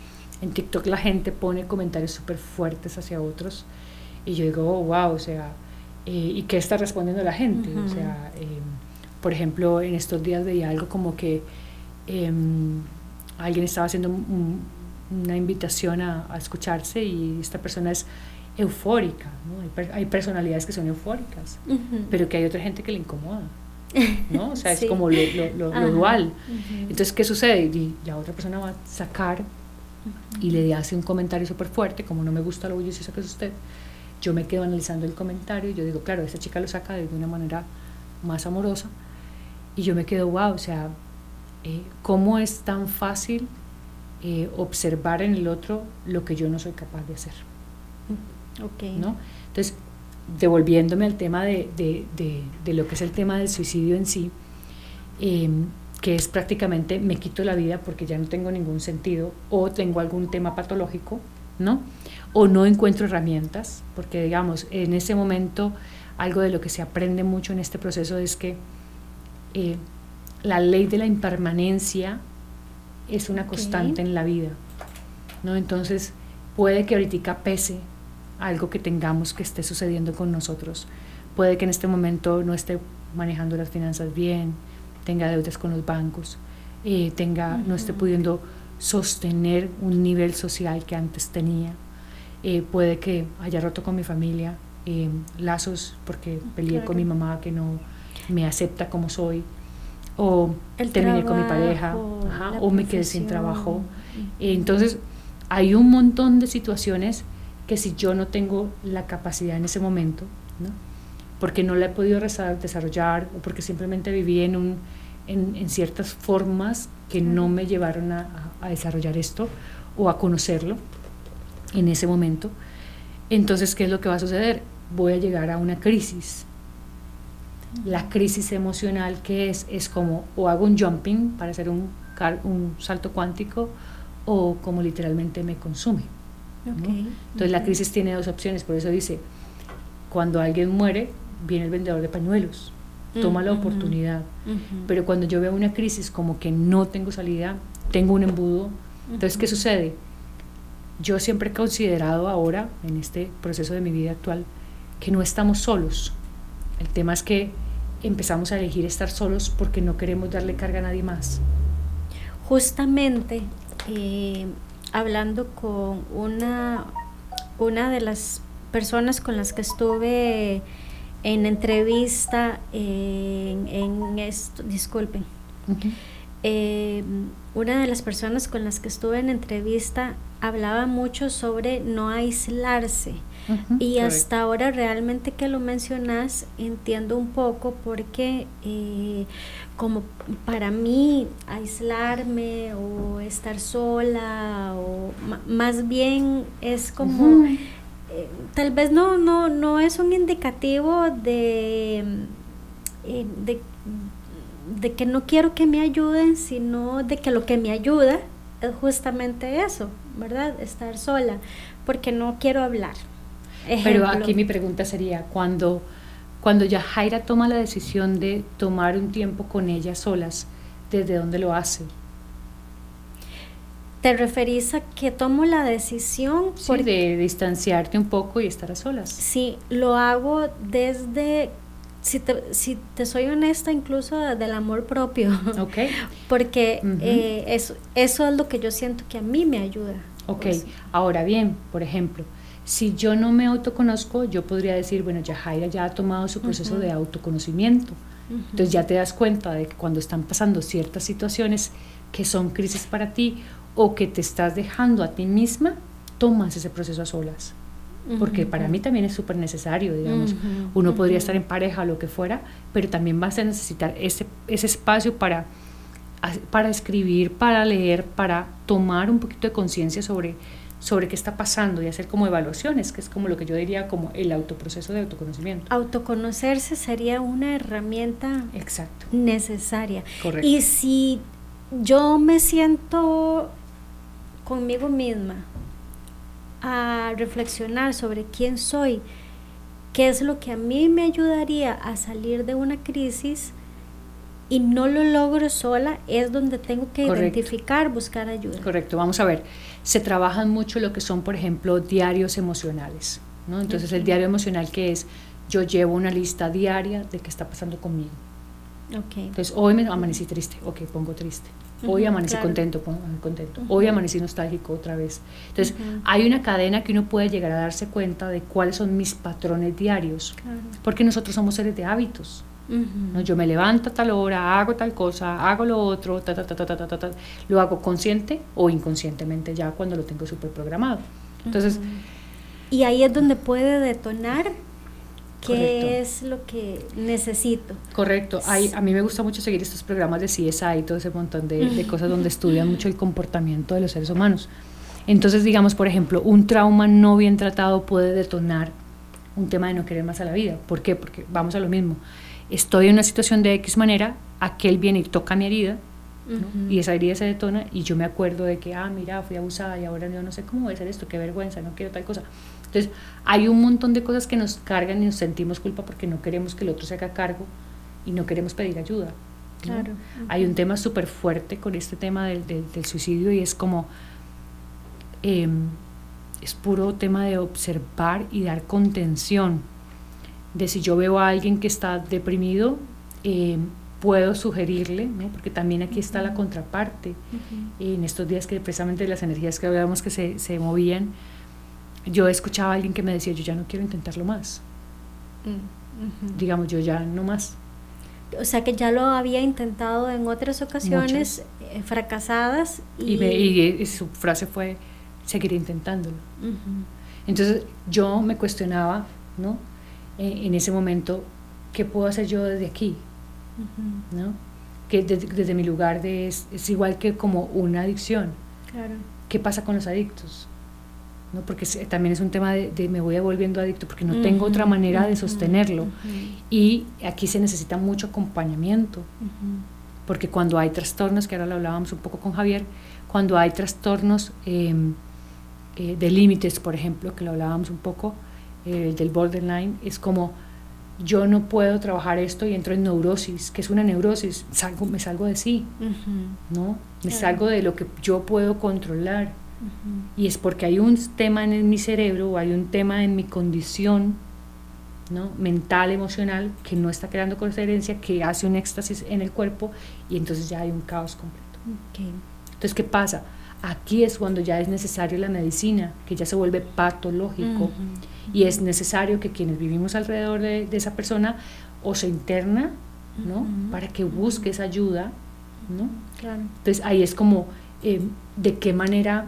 en TikTok la gente pone comentarios súper fuertes hacia otros y yo digo, oh, wow, o sea, eh, ¿y qué está respondiendo la gente? O sea, eh, por ejemplo, en estos días veía algo como que em, alguien estaba haciendo una invitación a, a, escucharse y esta persona es eufórica, ¿no? hay, personalidades que son eufóricas, pero que hay otra gente que le incomoda. ¿no? O sea, es como lo, lo, dual. Entonces, ¿qué sucede? Y la otra persona va a sacar y le hace un comentario súper fuerte, como no me gusta lo bullicioso que es usted, yo me quedo analizando el comentario y yo digo, claro, esa chica lo saca de una manera más amorosa y yo me quedo, wow, o sea, eh, ¿cómo es tan fácil eh, observar en el otro lo que yo no soy capaz de hacer? Okay. ¿no? Entonces, devolviéndome al tema de, de, de, lo que es el tema del suicidio en sí, em, que es prácticamente me quito la vida porque ya no tengo ningún sentido o tengo algún tema patológico, ¿no? O no encuentro herramientas, porque digamos, en ese momento algo de lo que se aprende mucho en este proceso es que eh, la ley de la impermanencia es una constante en la vida, ¿no? Entonces, puede que ahorita pese algo que tengamos que esté sucediendo con nosotros. Puede que en este momento no esté manejando las finanzas bien, tenga deudas con los bancos, eh, tenga, no esté pudiendo sostener un nivel social que antes tenía. Eh, puede que haya roto con mi familia eh, lazos porque peleé con mi mamá que no me acepta como soy, o terminé con mi pareja, o me quedé sin trabajo. entonces, hay un montón de situaciones que si yo no tengo la capacidad en ese momento, ¿no? porque no la he podido desarrollar o porque simplemente viví en, un, en, ciertas formas que no me llevaron a, a, desarrollar esto o a conocerlo en ese momento, entonces, ¿qué es lo que va a suceder? Voy a llegar a una crisis. La crisis emocional que es, es como o hago un jumping para hacer un, un salto cuántico o como literalmente me consume. Entonces la crisis tiene dos opciones, por eso dice, cuando alguien muere, viene el vendedor de pañuelos, toma la oportunidad, pero cuando yo veo una crisis como que no tengo salida, tengo un embudo, entonces ¿qué sucede? Yo siempre he considerado ahora, en este proceso de mi vida actual, que no estamos solos. El tema es que empezamos a elegir estar solos porque no queremos darle carga a nadie más. Justamente, eh, hablando con una, una de las personas con las que estuve en entrevista en, en esto, disculpen. Eh, una de las personas con las que estuve en entrevista hablaba mucho sobre no aislarse. Y hasta ahora realmente que lo mencionas entiendo un poco porque eh, como para mí aislarme o estar sola o más bien es como eh, tal vez no no no es un indicativo de, eh, de de que no quiero que me ayuden sino de que lo que me ayuda es justamente eso verdad estar sola porque no quiero hablar pero aquí mi pregunta sería cuando cuando Yajaira toma la decisión de tomar un tiempo con ella solas, ¿desde dónde lo hace? ¿Te referís a que tomo la decisión? Sí, de distanciarte un poco y estar a solas. Sí, lo hago desde, si te, si te soy honesta, incluso del amor propio. Ok. Porque eh, eso, eso es lo que yo siento que a mí me ayuda. Ok, ahora bien, por ejemplo, si yo no me autoconozco, yo podría decir, bueno, ya Jaira ya ha tomado su proceso de autoconocimiento. Entonces ya te das cuenta de que cuando están pasando ciertas situaciones, que son crisis para ti o que te estás dejando a ti misma, tomas ese proceso a solas. Porque para mí también es súper necesario, digamos. Uno podría estar en pareja o lo que fuera, pero también vas a necesitar ese, ese espacio para, para escribir, para leer, para tomar un poquito de conciencia sobre, sobre qué está pasando y hacer como evaluaciones, que es como lo que yo diría como el autoproceso de autoconocimiento. Autoconocerse sería una herramienta Exacto. necesaria. Correcto. Y si yo me siento conmigo misma a reflexionar sobre quién soy, qué es lo que a mí me ayudaría a salir de una crisis y no lo logro sola, es donde tengo que identificar, buscar ayuda. Correcto, vamos a ver, se trabajan mucho lo que son, por ejemplo, diarios emocionales, ¿no? Entonces el diario emocional que es, yo llevo una lista diaria de qué está pasando conmigo. Okay. Entonces, hoy me amanecí triste, ok, pongo triste. Hoy amanecí contento, pongo contento. Hoy amanecí nostálgico otra vez. Entonces, hay una cadena que uno puede llegar a darse cuenta de cuáles son mis patrones diarios. Porque nosotros somos seres de hábitos. ¿No? Yo me levanto a tal hora, hago tal cosa, hago lo otro, ta, ta, ta, ta, ta, ta, ta, lo hago consciente o inconscientemente ya cuando lo tengo súper programado. Entonces... Y ahí es donde puede detonar qué es lo que necesito. Correcto. Hay, a mí me gusta mucho seguir estos programas de CSI y todo ese montón de, de cosas donde estudian mucho el comportamiento de los seres humanos. Entonces, digamos, por ejemplo, un trauma no bien tratado puede detonar un tema de no querer más a la vida. ¿Por qué? Porque vamos a lo mismo. Estoy en una situación de X manera, aquel viene y toca mi herida, y esa herida se detona, y yo me acuerdo de que, ah, mira, fui abusada y ahora yo no sé cómo voy a hacer esto, qué vergüenza, no quiero tal cosa. Entonces, hay un montón de cosas que nos cargan y nos sentimos culpa porque no queremos que el otro se haga cargo y no queremos pedir ayuda. Claro. Hay un tema súper fuerte con este tema del, del, suicidio y es como, em, es puro tema de observar y dar contención. De si yo veo a alguien que está deprimido, em, puedo sugerirle, ¿no? porque también aquí está la contraparte. En estos días que precisamente las energías que hablábamos que se, se movían, yo escuchaba a alguien que me decía, yo ya no quiero intentarlo más. Mm, digamos, yo ya no más. O sea que ya lo había intentado en otras ocasiones eh, fracasadas. Y, y, su frase fue, seguiré intentándolo. Entonces yo me cuestionaba, ¿no? E, en ese momento, ¿qué puedo hacer yo desde aquí? ¿No? Que desde, mi lugar de, es, es, igual que como una adicción. Claro. ¿Qué pasa con los adictos? ¿no? porque también es un tema de, me voy volviendo adicto porque no tengo otra manera de sostenerlo. Y aquí se necesita mucho acompañamiento, porque cuando hay trastornos, que ahora lo hablábamos un poco con Javier, cuando hay trastornos em, eh, de límites, por ejemplo, que lo hablábamos un poco, eh, del borderline, es como yo no puedo trabajar esto y entro en neurosis, que es una neurosis, salgo, me salgo de sí, ¿no? Me salgo de lo que yo puedo controlar y es porque hay un tema en mi cerebro o hay un tema en mi condición ¿no? mental, emocional, que no está creando coherencia, que hace un éxtasis en el cuerpo y entonces ya hay un caos completo. Entonces, ¿qué pasa? Aquí es cuando ya es necesario la medicina, que ya se vuelve patológico y es necesario que quienes vivimos alrededor de, esa persona o se interna, ¿no? Para que busque esa ayuda, ¿no? Entonces ahí es como eh, de qué manera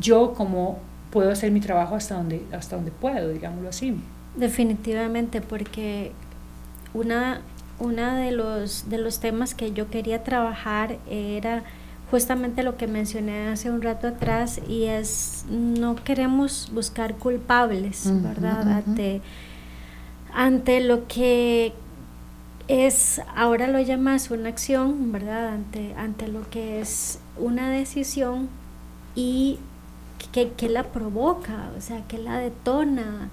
yo como puedo hacer mi trabajo hasta donde, hasta donde puedo, digámoslo así. Definitivamente, porque una, una de, los, de los temas que yo quería trabajar era justamente lo que mencioné hace un rato atrás y es no queremos buscar culpables, ¿verdad? Ante, ante lo que es, ahora lo llamas una acción, ¿verdad? Ante, ante lo que es una decisión y ¿Qué, la provoca? O sea, ¿qué la detona?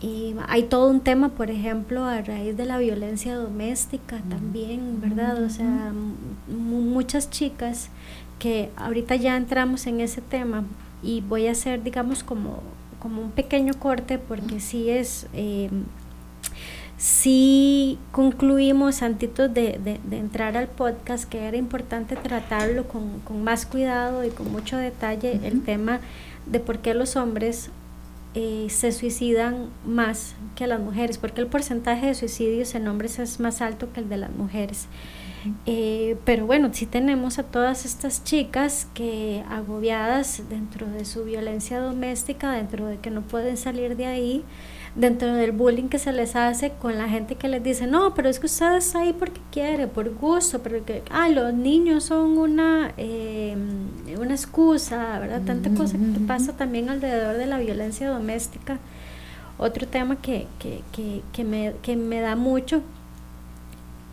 Y hay todo un tema, por ejemplo, a raíz de la violencia doméstica también, ¿verdad? O sea, muchas chicas que ahorita ya entramos en ese tema y voy a hacer, digamos, como, como un pequeño corte porque sí es... Eh, sí concluimos antes de, entrar al podcast que era importante tratarlo con, más cuidado y con mucho detalle el tema de por qué los hombres eh, se suicidan más que las mujeres, porque el porcentaje de suicidios en hombres es más alto que el de las mujeres. Eh, pero bueno, sí tenemos a todas estas chicas que agobiadas dentro de su violencia doméstica, dentro de que no pueden salir de ahí, dentro del bullying que se les hace con la gente que les dice, no, pero es que usted está ahí porque quiere, por gusto, pero que, ah, los niños son una, em, una excusa, ¿verdad? Tanta cosa que pasa también alrededor de la violencia doméstica. Otro tema que, que, que, que me, que me da mucho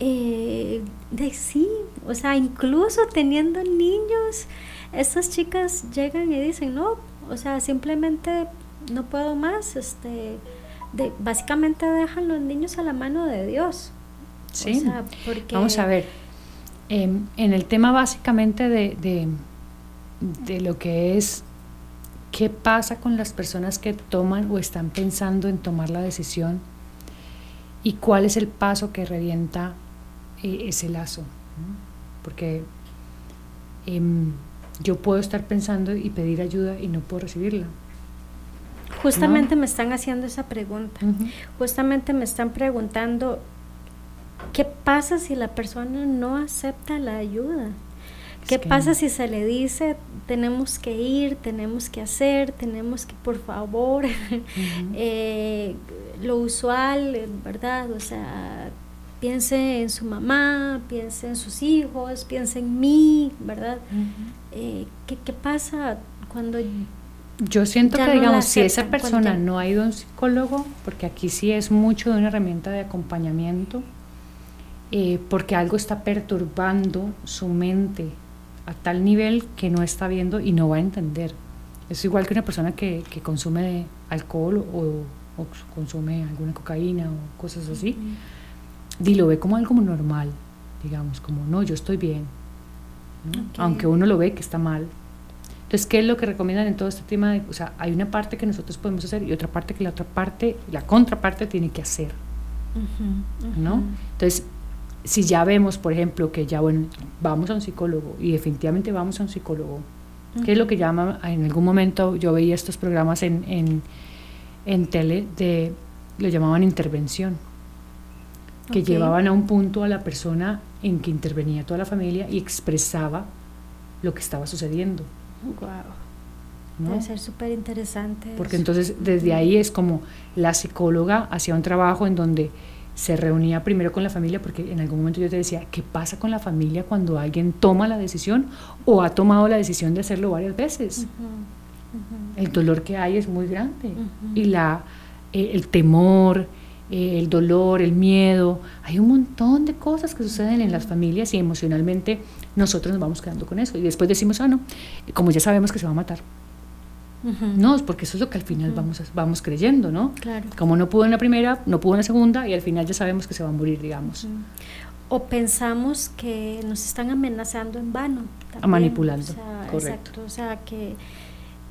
eh, de sí, o sea, incluso teniendo niños, estas chicas llegan y dicen, no, o sea, simplemente no puedo más, este, de, básicamente dejan los niños a la mano de Dios. Sí, porque vamos a ver, em, en el tema básicamente de, de, de lo que es qué pasa con las personas que toman o están pensando en tomar la decisión y cuál es el paso que revienta eh, ese lazo. Porque em, yo puedo estar pensando y pedir ayuda y no puedo recibirla. Justamente me están haciendo esa pregunta. Justamente me están preguntando, ¿qué pasa si la persona no acepta la ayuda? ¿Qué pasa si se le dice, tenemos que ir, tenemos que hacer, tenemos que, por favor, eh, lo usual, ¿verdad? O sea, piense en su mamá, piense en sus hijos, piense en mí, ¿verdad? Eh, ¿qué, pasa cuando... Yo siento que, digamos, si esa persona no ha ido a un psicólogo, porque aquí sí es mucho de una herramienta de acompañamiento, eh, porque algo está perturbando su mente a tal nivel que no está viendo y no va a entender. Es igual que una persona que, consume alcohol o, consume alguna cocaína o cosas así y lo ve como algo normal, digamos, como no, yo estoy bien, aunque uno lo ve que está mal. Entonces, ¿qué es lo que recomiendan en todo este tema? De, o sea, hay una parte que nosotros podemos hacer y otra parte que la otra parte, la contraparte tiene que hacer, ¿no? Entonces, si ya vemos, por ejemplo, que ya, bueno, vamos a un psicólogo y definitivamente vamos a un psicólogo, ¿qué es lo que llama, en algún momento yo veía estos programas en, en, en tele, de, lo llamaban intervención que llevaban a un punto a la persona en que intervenía toda la familia y expresaba lo que estaba sucediendo. Wow. Debe ser súper interesante. Porque entonces desde ahí es como la psicóloga hacía un trabajo en donde se reunía primero con la familia, porque en algún momento yo te decía, ¿qué pasa con la familia cuando alguien toma la decisión o ha tomado la decisión de hacerlo varias veces? El dolor que hay es muy grande y la, eh, el temor, eh, el dolor, el miedo, hay un montón de cosas que suceden en las familias y emocionalmente nosotros nos vamos quedando con eso y después decimos, ah, no, como ya sabemos que se va a matar. No, porque eso es lo que al final vamos, vamos creyendo, ¿no? Claro. Como no pudo en la primera, no pudo en la segunda y al final ya sabemos que se va a morir, digamos. O pensamos que nos están amenazando en vano. A manipulando, correcto. Exacto, o sea que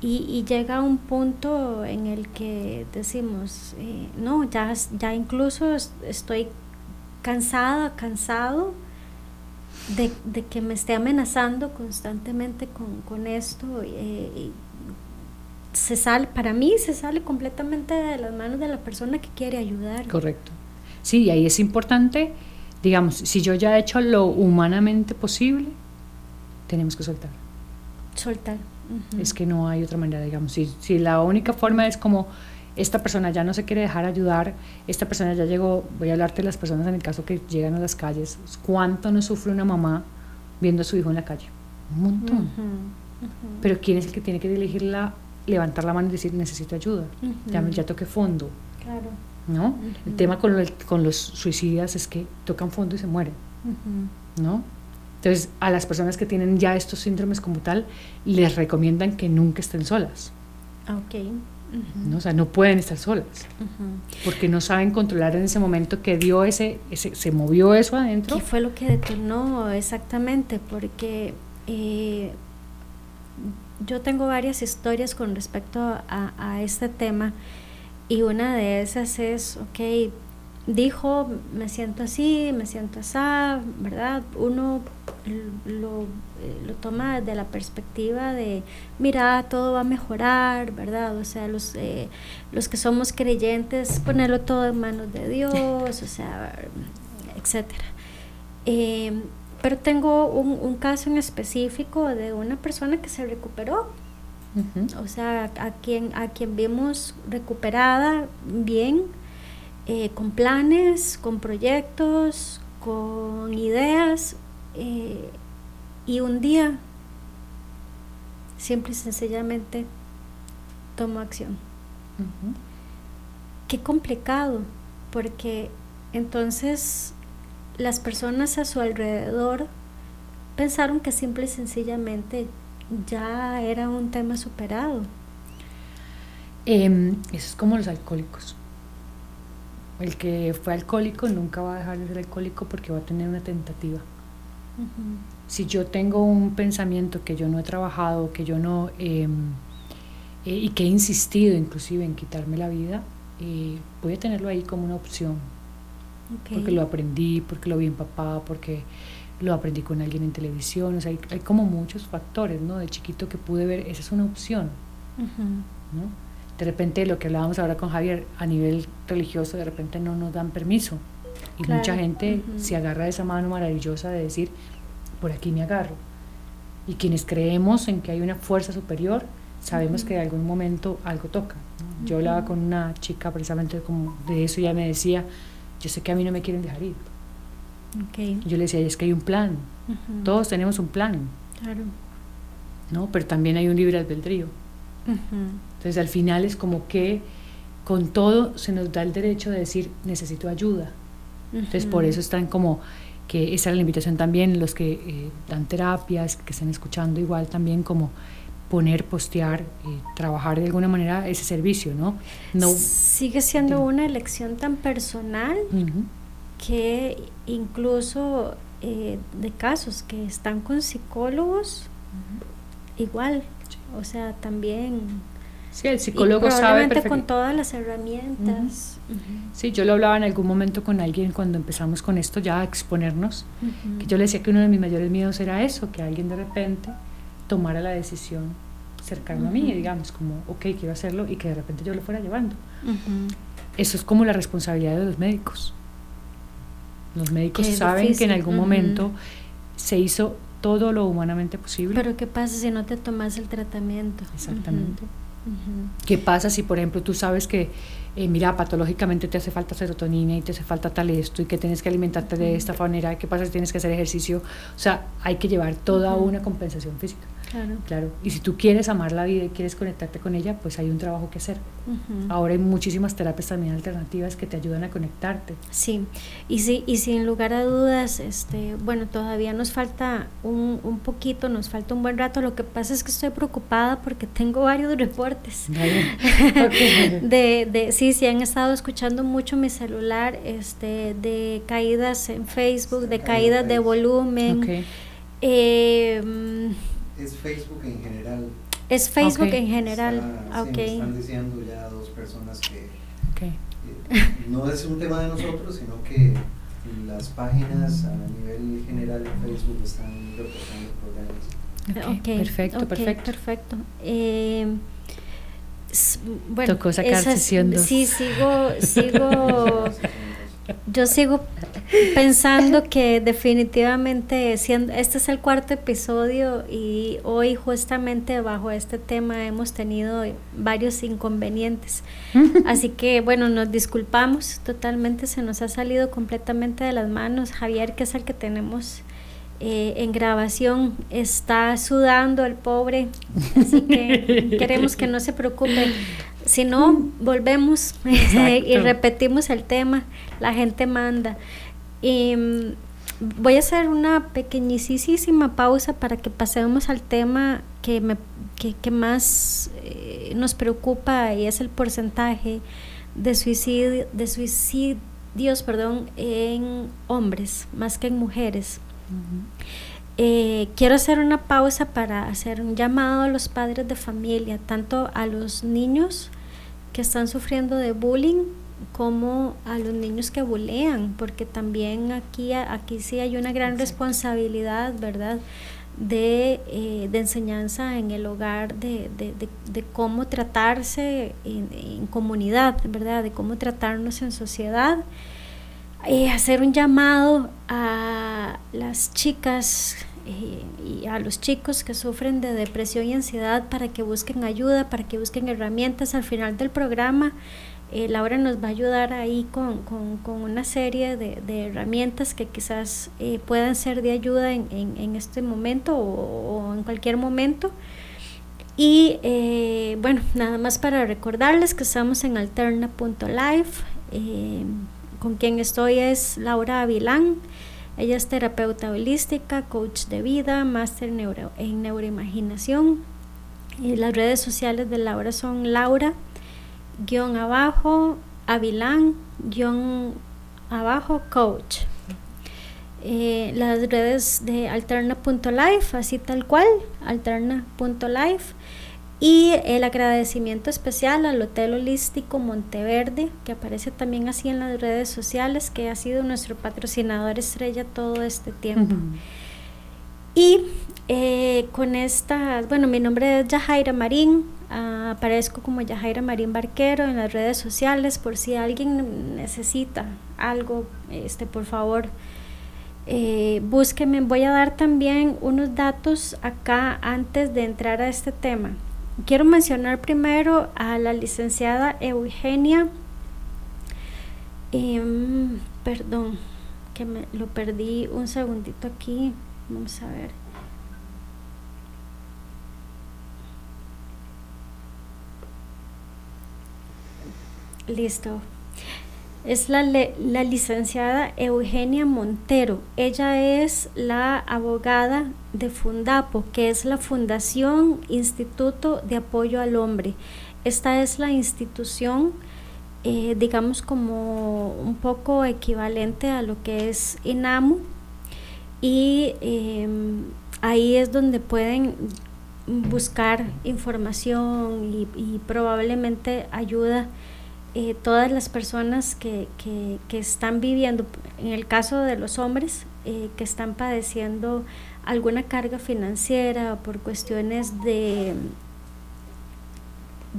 y, llega un punto en el que decimos, eh, no, ya, ya incluso estoy cansada, cansado de, que me esté amenazando constantemente con, esto. Eh, se sale, para mí se sale completamente de las manos de la persona que quiere ayudar. Correcto. Sí, y ahí es importante, digamos, si yo ya he hecho lo humanamente posible, tenemos que soltar. Soltar. Es que no hay otra manera, digamos. Si, si la única forma es como esta persona ya no se quiere dejar ayudar, esta persona ya llegó, voy a hablarte de las personas en el caso que llegan a las calles, ¿cuánto no sufre una mamá viendo a su hijo en la calle? Un montón. Pero ¿quién es el que tiene que elegirla, levantar la mano y decir necesito ayuda? ya, ya toqué fondo. Claro. ¿No? El tema con, con los suicidas es que tocan fondo y se mueren. ¿No? Entonces, a las personas que tienen ya estos síndromes como tal, les recomiendan que nunca estén solas. ¿No? O sea, no pueden estar solas, porque no saben controlar en ese momento que dio ese, ese, se movió eso adentro. ¿Qué fue lo que detonó exactamente? Porque eh, yo tengo varias historias con respecto a, a, este tema y una de esas es, ok, dijo, me siento así, me siento así, ¿verdad? Uno lo, eh, lo, toma desde la perspectiva de, mira, todo va a mejorar, ¿verdad? O sea, los, eh, los que somos creyentes, ponerlo todo en manos de Dios, o sea, etcétera. Eh, pero tengo un, un, caso en específico de una persona que se recuperó. O sea, a quien, a quien vimos recuperada bien, eh, con planes, con proyectos, con ideas, eh, y un día, simple y sencillamente, tomó acción. Qué complicado, porque entonces las personas a su alrededor pensaron que simple y sencillamente ya era un tema superado. Em, eso es como los alcohólicos. El que fue alcohólico nunca va a dejar de ser alcohólico porque va a tener una tentativa. Si yo tengo un pensamiento que yo no he trabajado, que yo no... Em, eh, y que he insistido inclusive en quitarme la vida, eh, voy a tenerlo ahí como una opción. Porque lo aprendí, porque lo vi en papá, porque lo aprendí con alguien en televisión. O sea, hay, hay como muchos factores, ¿no? De chiquito que pude ver, esa es una opción. ¿no? De repente, lo que hablábamos ahora con Javier, a nivel religioso, de repente no nos dan permiso. Y mucha gente se agarra de esa mano maravillosa de decir, por aquí me agarro. Y quienes creemos en que hay una fuerza superior, sabemos que en algún momento algo toca. Yo hablaba con una chica precisamente como de eso y ella me decía, yo sé que a mí no me quieren dejar ir. Yo le decía, es que hay un plan, todos tenemos un plan. Claro. ¿no? Pero también hay un libre albedrío. Entonces al final es como que con todo se nos da el derecho de decir, necesito ayuda. Entonces por eso están como que esa es la invitación también, los que eh, dan terapias, que estén escuchando igual también como poner, postear, eh, trabajar de alguna manera ese servicio, ¿no? no Sigue siendo una elección tan personal que incluso eh, de casos que están con psicólogos, igual, o sea, también... Sí, el psicólogo sabe con todas las herramientas. Sí, yo lo hablaba en algún momento con alguien cuando empezamos con esto ya a exponernos, que yo le decía que uno de mis mayores miedos era eso, que alguien de repente tomara la decisión cercano a mí, digamos, como, ok, quiero hacerlo y que de repente yo lo fuera llevando. Eso es como la responsabilidad de los médicos. Los médicos saben que en algún momento se hizo todo lo humanamente posible. Pero ¿qué pasa si no te tomas el tratamiento? Exactamente. ¿Qué pasa si, por ejemplo, tú sabes que, eh, mira, patológicamente te hace falta serotonina y te hace falta tal esto y que tienes que alimentarte de esta manera? ¿Qué pasa si tienes que hacer ejercicio? O sea, hay que llevar toda una compensación física. Claro. claro. Y si tú quieres amar la vida y quieres conectarte con ella, pues hay un trabajo que hacer. Ahora hay muchísimas terapias también alternativas que te ayudan a conectarte. Sí, y, sí, y sin lugar a dudas, este, bueno, todavía nos falta un, un poquito, nos falta un buen rato. Lo que pasa es que estoy preocupada porque tengo varios reportes. de, de, sí, sí, han estado escuchando mucho mi celular, este, de caídas en Facebook, de caídas de volumen. Eh, es Facebook en general. Es Facebook en general. están diciendo ya dos personas que no es un tema de nosotros, sino que las páginas a nivel general en Facebook están reportando problemas. Okay, perfecto, perfecto. Perfecto. Eh, bueno, Tocó sacar Sí, sigo, sigo Yo sigo pensando que definitivamente siendo, este es el cuarto episodio y hoy justamente bajo este tema hemos tenido varios inconvenientes. Así que bueno, nos disculpamos totalmente, se nos ha salido completamente de las manos. Javier, que es el que tenemos eh, en grabación, está sudando el pobre, así que queremos que no se preocupe. Si no, volvemos y repetimos el tema, la gente manda. Y mm, voy a hacer una pequeñísima pausa para que pasemos al tema que, me, que, más eh, nos preocupa y es el porcentaje de, suicidio, de suicidios perdón, en hombres más que en mujeres. Eh, quiero hacer una pausa para hacer un llamado a los padres de familia, tanto a los niños que están sufriendo de bullying como a los niños que bulean, porque también aquí, aquí sí hay una gran responsabilidad, ¿verdad? De, eh, de, enseñanza en el hogar, de, de, de, cómo tratarse en, en, comunidad, ¿verdad? De cómo tratarnos en sociedad eh, hacer un llamado a las chicas eh, y a los chicos que sufren de depresión y ansiedad para que busquen ayuda, para que busquen herramientas. Al final del programa, eh, Laura nos va a ayudar ahí con, una serie de, herramientas que quizás eh, puedan ser de ayuda en, este momento o, en cualquier momento. Y bueno, nada más para recordarles que estamos en alterna.live. con quien estoy es Laura Avilán. Ella es terapeuta holística, coach de vida, máster en neuroimaginación. Las redes sociales de Laura son Laura, guion abajo, Avilán, guion abajo, coach. Eh, las redes de alterna.life, así tal cual, alterna.life. Y el agradecimiento especial al Hotel Holístico Monteverde, que aparece también así en las redes sociales, que ha sido nuestro patrocinador estrella todo este tiempo. Y eh, con esta, bueno, mi nombre es Yajaira Marín, ah, aparezco como Yajaira Marín Barquero en las redes sociales, por si alguien necesita algo, este, por favor, eh, búsqueme. Voy a dar también unos datos acá antes de entrar a este tema. Quiero mencionar primero a la licenciada Eugenia, em, perdón, que me lo perdí un segundito aquí, vamos a ver. Listo es la, la, licenciada Eugenia Montero. Ella es la abogada de Fundapo, que es la Fundación Instituto de Apoyo al Hombre. Esta es la institución, eh, digamos, como un poco equivalente a lo que es INAMU. Y em, ahí es donde pueden buscar información y, y probablemente ayuda eh, todas las personas que, que, están viviendo, en el caso de los hombres, eh, que están padeciendo alguna carga financiera por cuestiones de,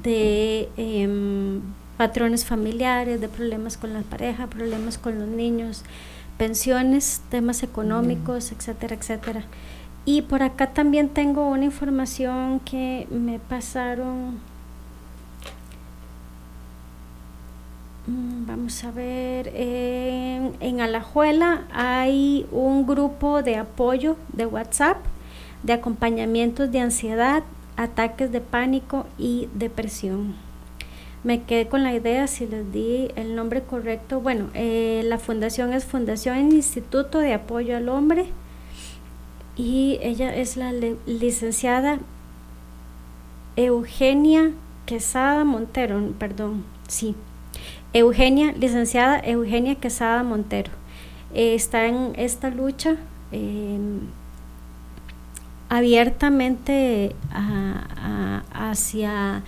de em, patrones familiares, de problemas con la pareja, problemas con los niños, pensiones, temas económicos, etcétera, etcétera. Y por acá también tengo una información que me pasaron vamos a ver, en, Alajuela hay un grupo de apoyo de WhatsApp de acompañamientos de ansiedad, ataques de pánico y depresión. Me quedé con la idea si les di el nombre correcto. Bueno, eh, la fundación es Fundación Instituto de Apoyo al Hombre y ella es la licenciada Eugenia Quesada Montero, perdón, sí, Eugenia, licenciada Eugenia Quesada Montero, eh, está en esta lucha em, abiertamente hacia,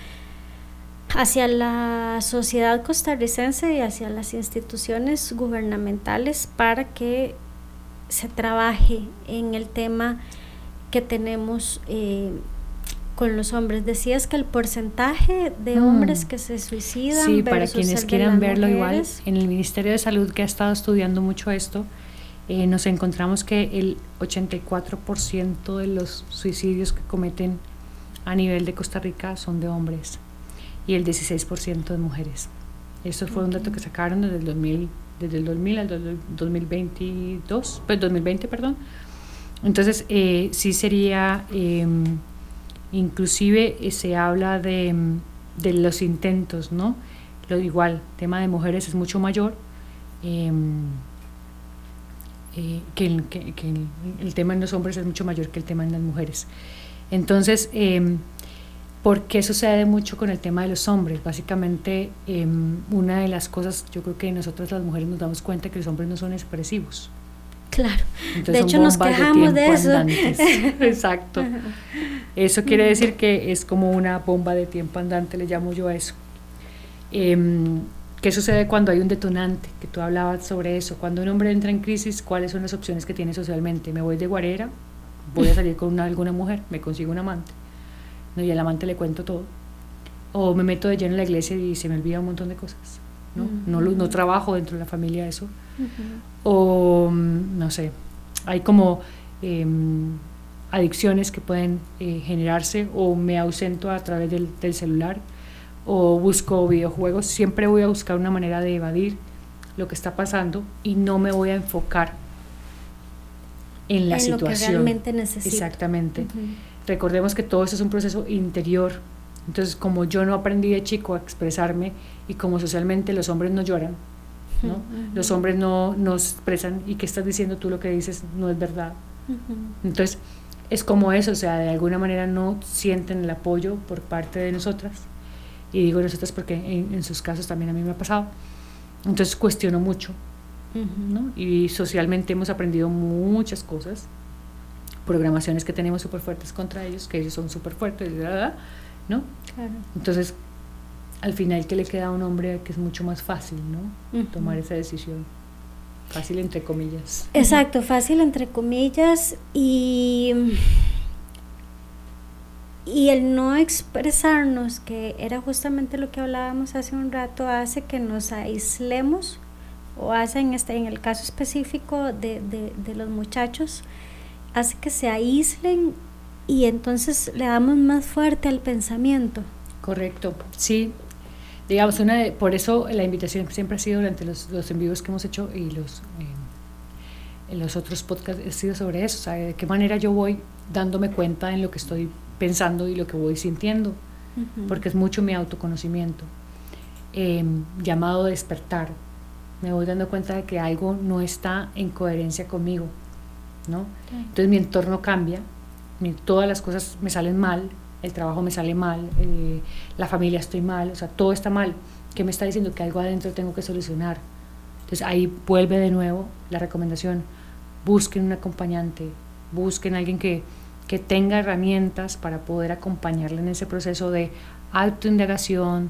hacia la sociedad costarricense y hacia las instituciones gubernamentales para que se trabaje en el tema que tenemos eh, con los hombres. Decías que el porcentaje de mm. hombres que se suicidan. Sí, para quienes quieran verlo igual, en el Ministerio de Salud que ha estado estudiando mucho esto, eh, nos encontramos que el 84% de los suicidios que cometen a nivel de Costa Rica son de hombres y el 16% de mujeres. Esto fue un dato que sacaron desde el 2000, desde el 2000 al 2022, pues 2020, perdón. Entonces, eh, sí sería em, Inclusive eh, se habla de, de, los intentos, ¿no? Lo igual, tema de mujeres es mucho mayor em, eh, que, el, que, el, tema en los hombres es mucho mayor que el tema en las mujeres. Entonces, eh, ¿por qué sucede mucho con el tema de los hombres? Básicamente, em, una de las cosas, yo creo que nosotros las mujeres nos damos cuenta que los hombres no son expresivos. Claro. de hecho, nos quejamos de, eso. Exacto. Eso quiere decir que es como una bomba de tiempo andante, le llamo yo a eso. Em, ¿Qué sucede cuando hay un detonante? Que tú hablabas sobre eso. Cuando un hombre entra en crisis, ¿cuáles son las opciones que tiene socialmente? ¿Me voy de guarera? ¿Voy a salir con alguna mujer? ¿Me consigo un amante? No, y al amante le cuento todo. O me meto de lleno en la iglesia y se me olvida un montón de cosas. ¿no? no, no, trabajo dentro de la familia eso. O, mm, no sé, hay como em, adicciones que pueden eh, generarse o me ausento a través del, del, celular o busco videojuegos. Siempre voy a buscar una manera de evadir lo que está pasando y no me voy a enfocar en la situación. Lo que realmente necesito. Exactamente. Recordemos que todo eso es un proceso interior. Entonces, como yo no aprendí de chico a expresarme y como socialmente los hombres no lloran, ¿no? los hombres no nos expresan y que estás diciendo tú lo que dices no es verdad. Entonces, es como eso, o sea, de alguna manera no sienten el apoyo por parte de nosotras. Y digo nosotras porque en, sus casos también a mí me ha pasado. Entonces cuestiono mucho. ¿no? Y socialmente hemos aprendido muchas cosas, programaciones que tenemos súper fuertes contra ellos, que ellos son súper fuertes, ¿no? Claro. Entonces, al final, ¿qué le queda a un hombre que es mucho más fácil, ¿no? Tomar esa decisión. Fácil entre comillas. Exacto, fácil entre comillas y, y el no expresarnos, que era justamente lo que hablábamos hace un rato, hace que nos aislemos o hace en, este, en el caso específico de, de, de los muchachos, hace que se aíslen y entonces le damos más fuerte al pensamiento. Correcto, sí, digamos, una de, por eso la invitación siempre ha sido durante los, los en vivos que hemos hecho y los, eh, en los otros podcasts ha sido sobre eso, o de qué manera yo voy dándome cuenta en lo que estoy pensando y lo que voy sintiendo, porque es mucho mi autoconocimiento, em, llamado despertar, me voy dando cuenta de que algo no está en coherencia conmigo, ¿no? Entonces mi entorno cambia, todas las cosas me salen mal, el trabajo me sale mal, eh, la familia estoy mal, o sea, todo está mal. ¿Qué me está diciendo? Que algo adentro tengo que solucionar. Entonces ahí vuelve de nuevo la recomendación, busquen un acompañante, busquen alguien que, que tenga herramientas para poder acompañarle en ese proceso de autoindagación,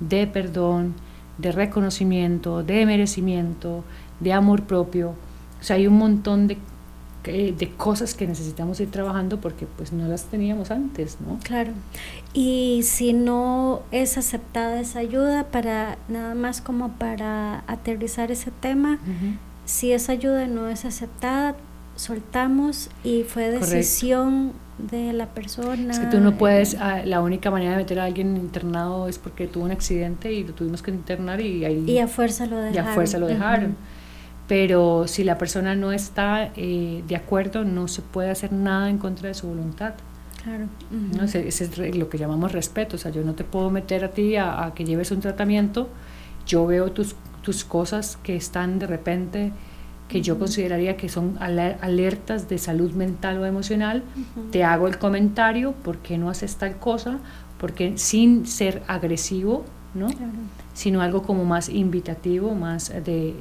de perdón, de reconocimiento, de merecimiento, de amor propio. O sea, hay un montón de de cosas que necesitamos ir trabajando porque pues no las teníamos antes, ¿no? Claro. Y si no es aceptada esa ayuda para nada más como para aterrizar ese tema, si esa ayuda no es aceptada, soltamos y fue decisión de la persona. Es que tú no puedes, ah, la única manera de meter a alguien internado es porque tuvo un accidente y lo tuvimos que internar y ahí... Y a fuerza lo dejaron. Y a fuerza lo dejaron pero si la persona no está eh, de acuerdo, no se puede hacer nada en contra de su voluntad. Claro. ¿no? Ese, es lo que llamamos respeto, o sea, yo no te puedo meter a ti a, que lleves un tratamiento, yo veo tus, tus cosas que están de repente que yo consideraría que son alertas de salud mental o emocional, te hago el comentario, ¿por qué no haces tal cosa? Porque sin ser agresivo, ¿no? Sino algo como más invitativo, más de,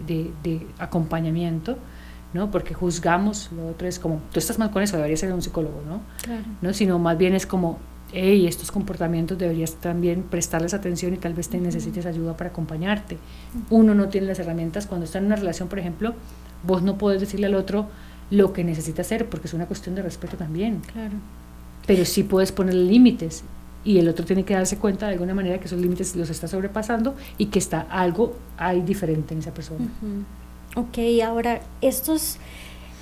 de, acompañamiento, ¿no? Porque juzgamos, lo otro es como, tú estás mal con eso, deberías ser un psicólogo, ¿no? ¿no? Sino más bien es como, hey, estos comportamientos deberías también prestarles atención y tal vez te necesites ayuda para acompañarte. Uno no tiene las herramientas, cuando está en una relación, por ejemplo, vos no puedes decirle al otro lo que necesita hacer, porque es una cuestión de respeto también. Claro. Pero sí puedes poner límites y el otro tiene que darse cuenta de alguna manera que esos límites los está sobrepasando y que está algo hay diferente en esa persona. Ok, ahora estos,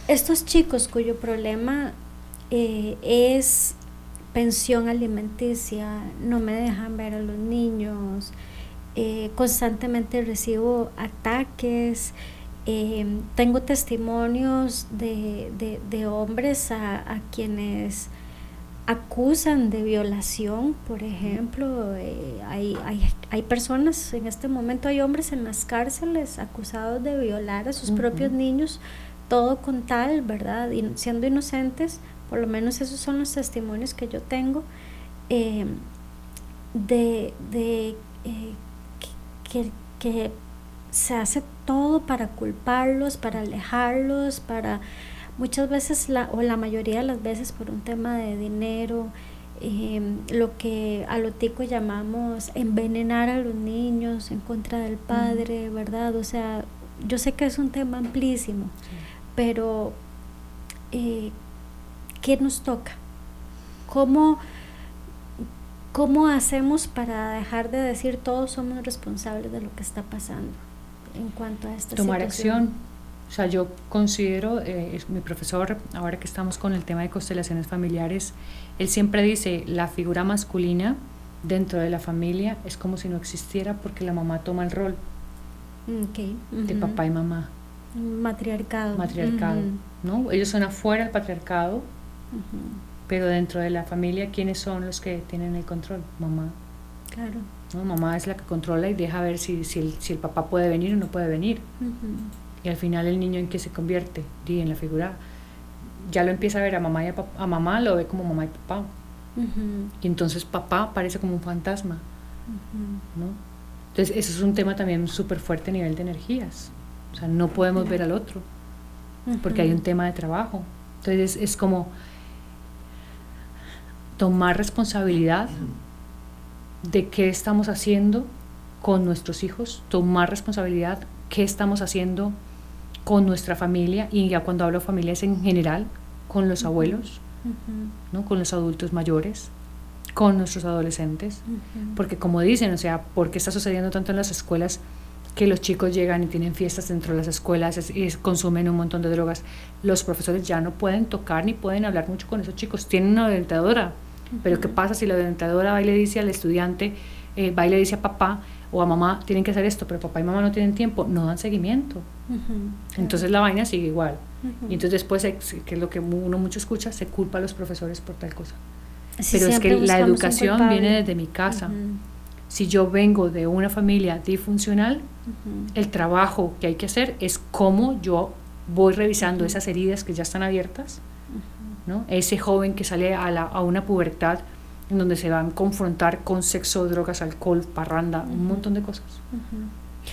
estos chicos cuyo problema eh, es pensión alimenticia, no me dejan ver a los niños, eh, constantemente recibo ataques, eh, tengo testimonios de, de, hombres a, a quienes acusan de violación, por ejemplo, eh, hay, hay, hay, personas, en este momento hay hombres en las cárceles acusados de violar a sus propios niños, todo con tal, ¿verdad? Y siendo inocentes, por lo menos esos son los testimonios que yo tengo, eh, de, de eh, que, que se hace todo para culparlos, para alejarlos, para muchas veces la, o la mayoría de las veces por un tema de dinero, em, lo que a lo tico llamamos envenenar a los niños en contra del padre, ¿verdad? O sea, yo sé que es un tema amplísimo, pero eh, ¿qué nos toca? ¿Cómo, ¿Cómo hacemos para dejar de decir todos somos responsables de lo que está pasando en cuanto a esta Tomar acción. O sea, yo considero, eh, mi profesor, ahora que estamos con el tema de constelaciones familiares, él siempre dice, la figura masculina dentro de la familia es como si no existiera porque la mamá toma el rol de papá y mamá. Matriarcado. Matriarcado, ¿no? Ellos son afuera del patriarcado, pero dentro de la familia, ¿quiénes son los que tienen el control? Mamá. Claro. ¿No? Mamá es la que controla y deja ver si, si, el, si el papá puede venir o no puede venir. Y al final el niño en qué se convierte, y en la figura, ya lo empieza a ver a mamá y a, papá, a mamá, lo ve como mamá y papá. Y entonces papá parece como un fantasma. ¿no? Entonces, eso es un tema también súper fuerte a nivel de energías. O sea, no podemos ver al otro, porque hay un tema de trabajo. Entonces, es como tomar responsabilidad de qué estamos haciendo con nuestros hijos, tomar responsabilidad qué estamos haciendo con nuestra familia, y ya cuando hablo de familias en general, con los abuelos, ¿no? con los adultos mayores, con nuestros adolescentes, porque como dicen, o sea, ¿por qué está sucediendo tanto en las escuelas que los chicos llegan y tienen fiestas dentro de las escuelas y consumen un montón de drogas? Los profesores ya no pueden tocar ni pueden hablar mucho con esos chicos, tienen una orientadora, pero ¿qué pasa si la orientadora va y le dice al estudiante, eh, va y le dice a papá o a mamá, tienen que hacer esto, pero papá y mamá no tienen tiempo, no dan seguimiento? Entonces la vaina sigue igual. Y entonces después, que es lo que uno mucho escucha, se culpa a los profesores por tal cosa. Pero es que la educación viene desde mi casa. Si yo vengo de una familia disfuncional, el trabajo que hay que hacer es cómo yo voy revisando esas heridas que ya están abiertas, ¿no? Ese joven que sale a, la, a una pubertad en donde se van a confrontar con sexo, drogas, alcohol, parranda, un montón de cosas.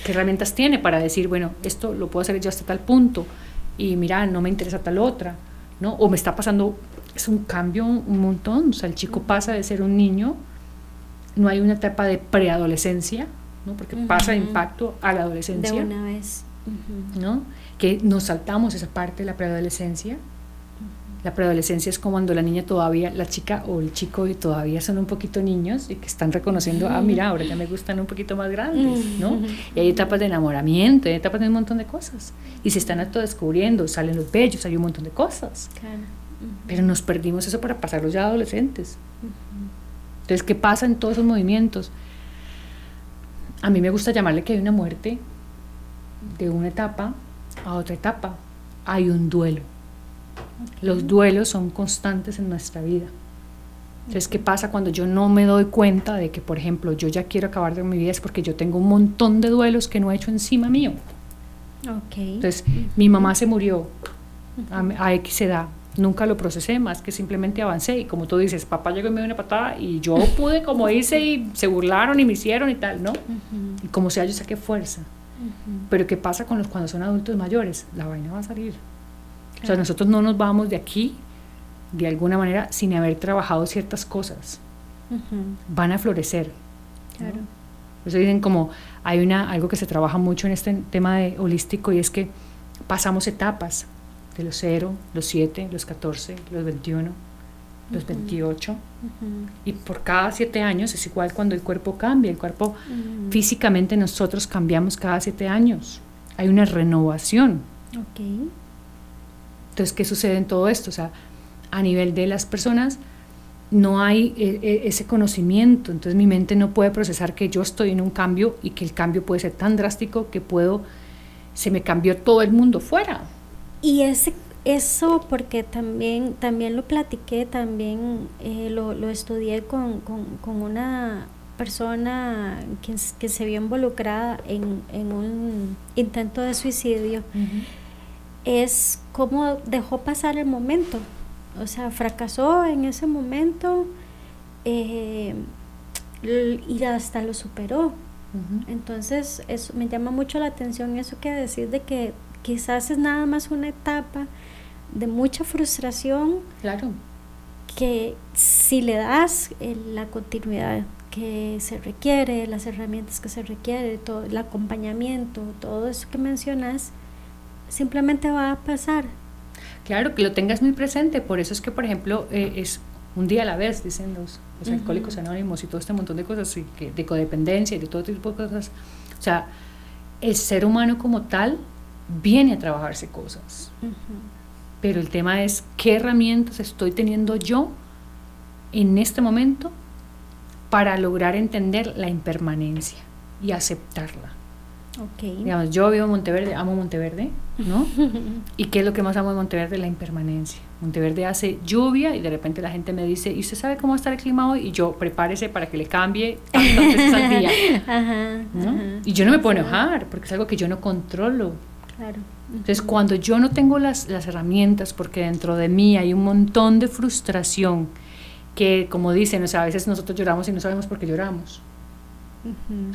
¿Qué herramientas tiene para decir, bueno, esto lo puedo hacer yo hasta tal punto y mira, no me interesa tal otra, ¿no? O me está pasando es un cambio un montón. O sea, el chico pasa de ser un niño, no hay una etapa de preadolescencia, ¿no? porque pasa de impacto a la adolescencia. De una vez. ¿no? Que nos saltamos esa parte de la preadolescencia. La preadolescencia es como cuando la niña todavía, la chica o el chico todavía son un poquito niños y que están reconociendo, ah, mira, ahora ya me gustan un poquito más grandes, ¿no? Y hay etapas de enamoramiento, hay etapas de un montón de cosas. Y se están descubriendo, salen los bellos, hay un montón de cosas. Claro. Pero nos perdimos eso para pasarlos ya adolescentes. Entonces, ¿qué pasa en todos esos movimientos? A mí me gusta llamarle que hay una muerte de una etapa a otra etapa. Hay un duelo. Los duelos son constantes en nuestra vida. Entonces, ¿qué pasa cuando yo no me doy cuenta de que, por ejemplo, yo ya quiero acabar de mi vida? Es porque yo tengo un montón de duelos que no he hecho encima mío. Entonces, mi mamá se murió a, a X edad nunca lo procesé más que simplemente avancé y como tú dices, papá llegó y me dio una patada y yo pude como hice y se burlaron y me hicieron y tal, ¿no? Y como sea yo saqué fuerza. Pero ¿qué pasa con los cuando son adultos mayores? La vaina va a salir. O sea, nosotros no nos vamos de aquí de alguna manera sin haber trabajado ciertas cosas. Van a florecer. Claro. Por eso dicen como hay una algo que se trabaja mucho en este tema de holístico y es que pasamos etapas de los 0, los 7, los 14, los 21, los 28. Y por cada 7 años es igual cuando el cuerpo cambia. El cuerpo físicamente nosotros cambiamos cada 7 años. Hay una renovación. Entonces, ¿qué sucede en todo esto? O sea, a nivel de las personas no hay e, e, ese conocimiento. Entonces mi mente no puede procesar que yo estoy en un cambio y que el cambio puede ser tan drástico que puedo, se me cambió todo el mundo fuera. Y ese, eso porque también, también lo platiqué, también eh, lo, lo, estudié con, con, una persona que, que, se vio involucrada en, en, un intento de suicidio, es cómo dejó pasar el momento. O sea, fracasó en ese momento eh, y hasta lo superó. Entonces, eso me llama mucho la atención eso que decir de que quizás es nada más una etapa de mucha frustración. Claro. Que si le das la continuidad que se requiere, las herramientas que se requiere, todo el acompañamiento, todo eso que mencionas, simplemente va a pasar. Claro, que lo tengas muy presente. Por eso es que, por ejemplo, eh, es un día a la vez, dicen los, alcohólicos anónimos y todo este montón de cosas, y que, de codependencia y de todo tipo de cosas. O sea, el ser humano como tal viene a trabajarse cosas. Pero el tema es qué herramientas estoy teniendo yo en este momento para lograr entender la impermanencia y aceptarla. Okay. Digamos, yo vivo en Monteverde, amo Monteverde, ¿no? ¿Y qué es lo que más amo de Monteverde? La impermanencia. Monteverde hace lluvia y de repente la gente me dice, ¿y usted sabe cómo va a estar el clima hoy? Y yo, prepárese para que le cambie tantas veces al día. Y yo no me puedo enojar porque es algo que yo no controlo. Claro. Entonces, cuando yo no tengo las, las herramientas, porque dentro de mí hay un montón de frustración, que como dicen, o sea, a veces nosotros lloramos y no sabemos por qué lloramos.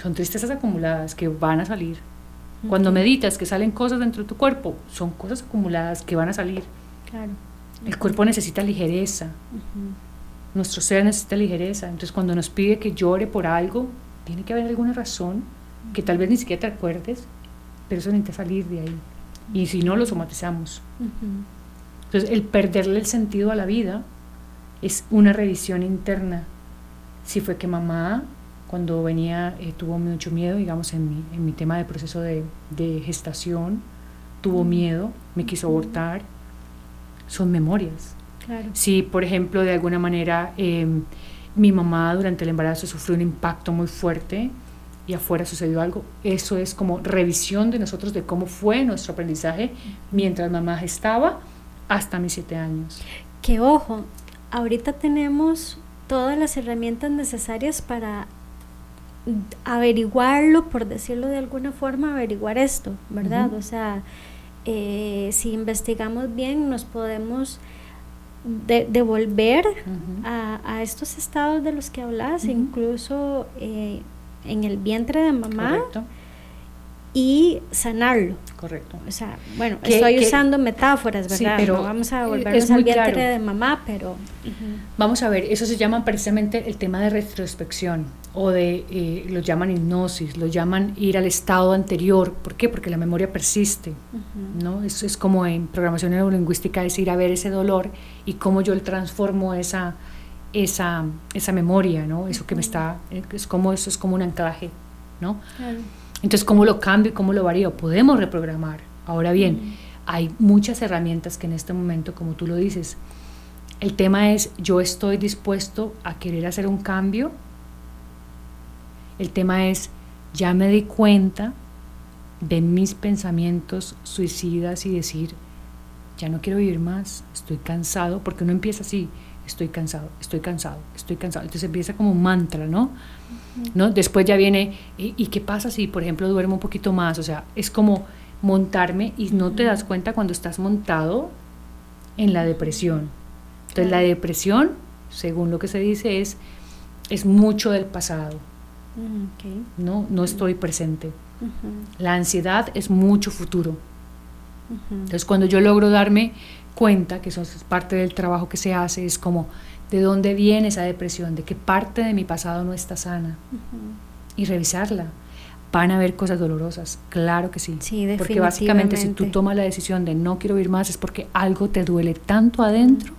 Son tristezas acumuladas que van a salir. Cuando meditas que salen cosas dentro de tu cuerpo, son cosas acumuladas que van a salir. Claro. El cuerpo necesita ligereza. Nuestro ser necesita ligereza. Entonces, cuando nos pide que llore por algo, tiene que haber alguna razón que tal vez ni siquiera te acuerdes, pero eso necesita salir de ahí. Y si no, lo somatizamos. Entonces, el perderle el sentido a la vida es una revisión interna. Si fue que mamá cuando venía eh, tuvo mucho miedo, digamos, en mi, en mi tema de proceso de, de gestación, tuvo miedo, me quiso abortar, son memorias. Claro. Si, por ejemplo, de alguna manera em, mi mamá durante el embarazo sufrió un impacto muy fuerte y afuera sucedió algo, eso es como revisión de nosotros de cómo fue nuestro aprendizaje mientras mamá estaba hasta mis siete años. Que ojo, ahorita tenemos todas las herramientas necesarias para averiguarlo, por decirlo de alguna forma, averiguar esto, ¿verdad? O sea, eh, si investigamos bien, nos podemos devolver a, estos estados de los que hablas, incluso eh, en el vientre de mamá. Y sanarlo. Correcto. O sea, bueno, estoy usando metáforas, ¿verdad? pero vamos a volvernos al vientre de mamá, pero... Vamos a ver, eso se llama precisamente el tema de retrospección o de, eh, lo llaman hipnosis, lo llaman ir al estado anterior. ¿Por qué? Porque la memoria persiste, ¿no? Eso es como en programación neurolingüística, es ir a ver ese dolor y cómo yo transformo esa, esa, esa memoria, ¿no? Eso que me está, es como, eso es como un anclaje, ¿no? Entonces, ¿cómo lo cambio y cómo lo varío? Podemos reprogramar. Ahora bien, hay muchas herramientas que en este momento, como tú lo dices, el tema es, yo estoy dispuesto a querer hacer un cambio el tema es, ya me di cuenta de mis pensamientos suicidas y decir, ya no quiero vivir más, estoy cansado, porque uno empieza así, estoy cansado, estoy cansado, estoy cansado. Entonces empieza como un mantra, ¿no? ¿No? Después ya viene, ¿y, qué pasa si, por ejemplo, duermo un poquito más? O sea, es como montarme y no te das cuenta cuando estás montado en la depresión. Entonces la depresión, según lo que se dice, es, es mucho del pasado. Mm, no, no estoy presente. La ansiedad es mucho futuro. Entonces, cuando yo logro darme cuenta, que eso es parte del trabajo que se hace, es como de dónde viene esa depresión, de qué parte de mi pasado no está sana y revisarla. Van a haber cosas dolorosas, claro que sí. porque básicamente si tú tomas la decisión de no quiero vivir más es porque algo te duele tanto adentro,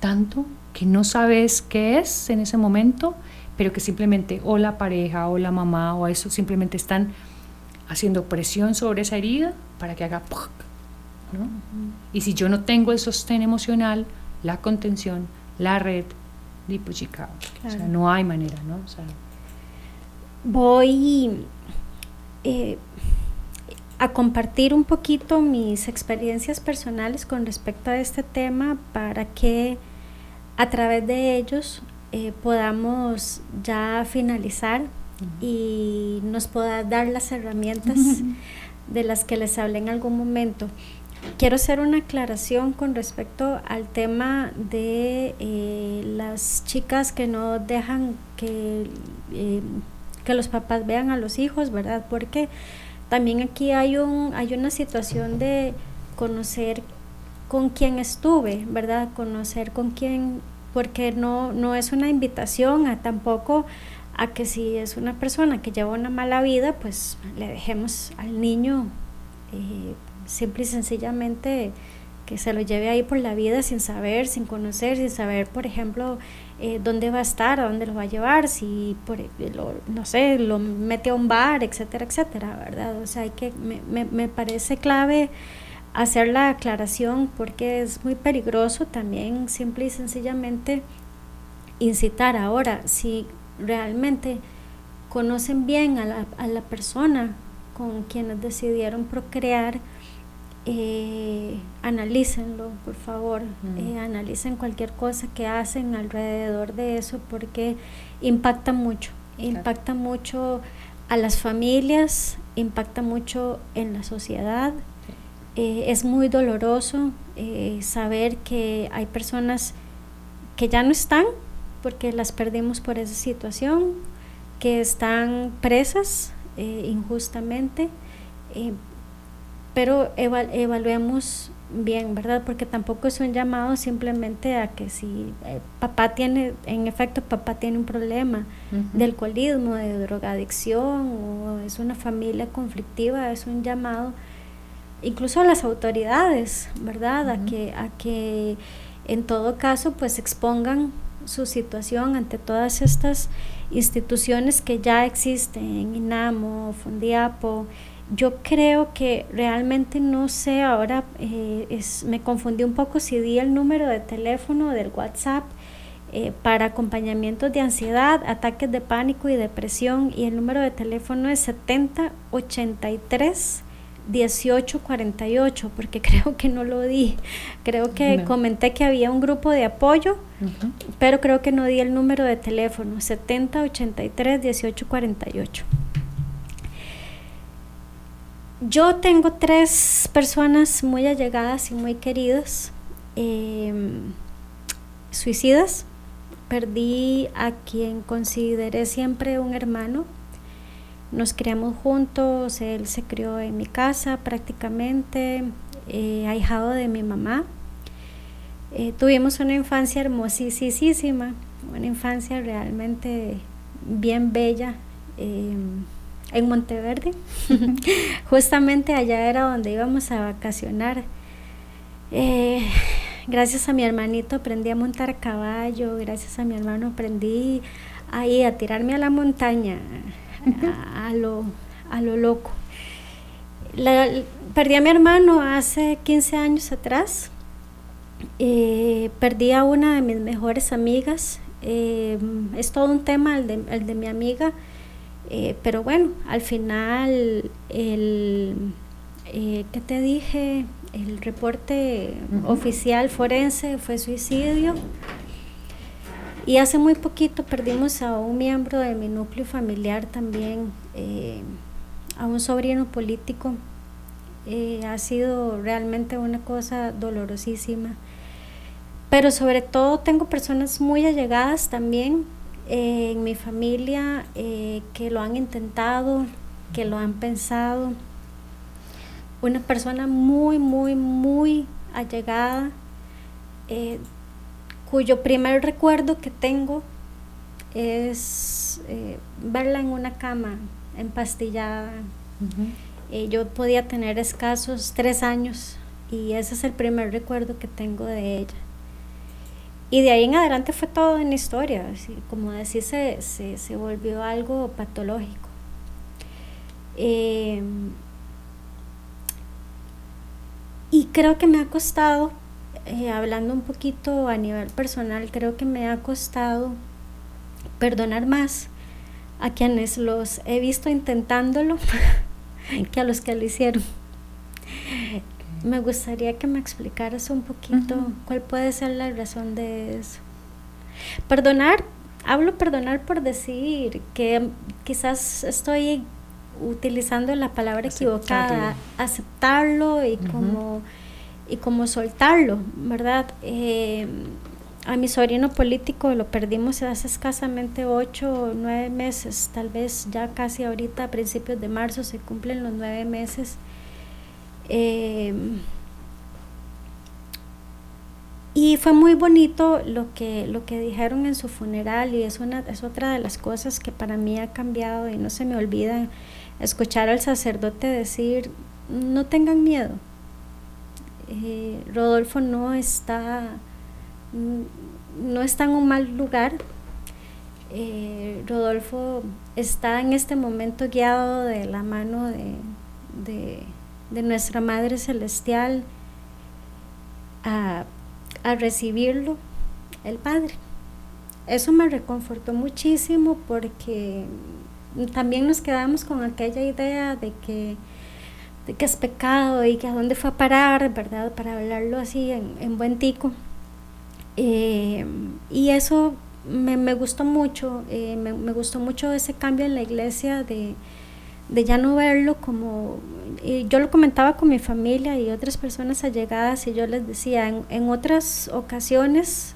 tanto que no sabes qué es en ese momento pero que simplemente o la pareja o la mamá o eso simplemente están haciendo presión sobre esa herida para que haga ¿no? Y si yo no tengo el sostén emocional, la contención, la red, lipuchicao. O sea, no hay manera, ¿no? O sea, Voy eh, a compartir un poquito mis experiencias personales con respecto a este tema para que a través de ellos eh, podamos ya finalizar y nos pueda dar las herramientas de las que les hablé en algún momento. Quiero hacer una aclaración con respecto al tema de eh, las chicas que no dejan que, eh, que los papás vean a los hijos, ¿verdad? Porque también aquí hay, un, hay una situación de conocer con quién estuve, ¿verdad? Conocer con quién porque no, no es una invitación a tampoco a que si es una persona que lleva una mala vida, pues le dejemos al niño eh, simple y sencillamente que se lo lleve ahí por la vida sin saber, sin conocer, sin saber, por ejemplo, eh, dónde va a estar, a dónde lo va a llevar, si, por, no sé, lo mete a un bar, etcétera, etcétera, ¿verdad? O sea, hay que, me, me, me parece clave hacer la aclaración porque es muy peligroso también simple y sencillamente incitar. Ahora, si realmente conocen bien a la, a la persona con quienes decidieron procrear, eh, analícenlo, por favor, eh, analicen cualquier cosa que hacen alrededor de eso porque impacta mucho, impacta mucho a las familias, impacta mucho en la sociedad. Eh, es muy doloroso eh, saber que hay personas que ya no están porque las perdimos por esa situación, que están presas injustamente pero evaluemos bien, ¿verdad? Porque tampoco es un llamado simplemente a que si eh, papá tiene, en efecto, papá tiene un problema de alcoholismo, de drogadicción, o es una familia conflictiva, es un llamado incluso a las autoridades, ¿verdad? A que, a que en todo caso pues expongan su situación ante todas estas instituciones que ya existen, INAMO, Fundiapo, yo creo que realmente no sé, ahora eh, es, me confundí un poco si di el número de teléfono del WhatsApp eh, para acompañamientos de ansiedad, ataques de pánico y depresión y el número de teléfono es 7083 1848 porque creo que no lo di. Creo que comenté que había un grupo de apoyo, pero creo que no di el número de teléfono 7083 1848. Yo tengo tres personas muy allegadas y muy queridas, em, suicidas. Perdí a quien consideré siempre un hermano. Nos criamos juntos, él se crió en mi casa prácticamente, eh, ahijado de mi mamá. Eh, tuvimos una infancia hermosísima, una infancia realmente bien bella. Em, en Monteverde. Justamente allá era donde íbamos a vacacionar. Eh, gracias a mi hermanito aprendí a montar caballo, gracias a mi hermano aprendí ahí a tirarme a la montaña, a, lo, a lo loco. perdí a mi hermano hace 15 años atrás. Eh, perdí a una de mis mejores amigas. Eh, es todo un tema el de mi amiga eh, pero bueno, al final, el, eh, ¿qué te dije? El reporte oficial forense fue suicidio. Y hace muy poquito perdimos a un miembro de mi núcleo familiar también, eh, a un sobrino político. ha sido realmente una cosa dolorosísima. Pero sobre todo tengo personas muy allegadas también en mi familia eh, que lo han intentado, que lo han pensado. Una persona muy, muy, muy allegada, eh, cuyo primer recuerdo que tengo es eh, verla en una cama empastillada. yo podía tener escasos tres años y ese es el primer recuerdo que tengo de ella. Y de ahí en adelante fue todo en la historia, como decir, se, se, volvió algo patológico. Em, y creo que me ha costado, eh, hablando un poquito a nivel personal, creo que me ha costado perdonar más a quienes los he visto intentándolo que a los que lo hicieron. Me gustaría que me explicaras un poquito cuál puede ser la razón de eso. Perdonar, hablo perdonar por decir que quizás estoy utilizando la palabra equivocada, aceptarlo y como y como soltarlo, ¿verdad? Eh, a mi sobrino político lo perdimos hace escasamente ocho o nueve meses, tal vez ya casi ahorita a principios de marzo se cumplen los nueve meses eh, y fue muy bonito lo que, lo que dijeron en su funeral y es, una, es otra de las cosas que para mí ha cambiado y no se me olvida escuchar al sacerdote decir, no tengan miedo. Eh, Rodolfo no está, no está en un mal lugar. Eh, Rodolfo está en este momento guiado de la mano de, nuestra Madre Celestial a, a recibirlo, el Padre. Eso me reconfortó muchísimo porque también nos quedamos con aquella idea de que, que es pecado y que a dónde fue a parar, ¿verdad? Para hablarlo así en, buen tico. Eh, y eso me, gustó mucho, eh, me, gustó mucho ese cambio en la iglesia de, ya no verlo como, yo lo comentaba con mi familia y otras personas allegadas y yo les decía, en, en otras ocasiones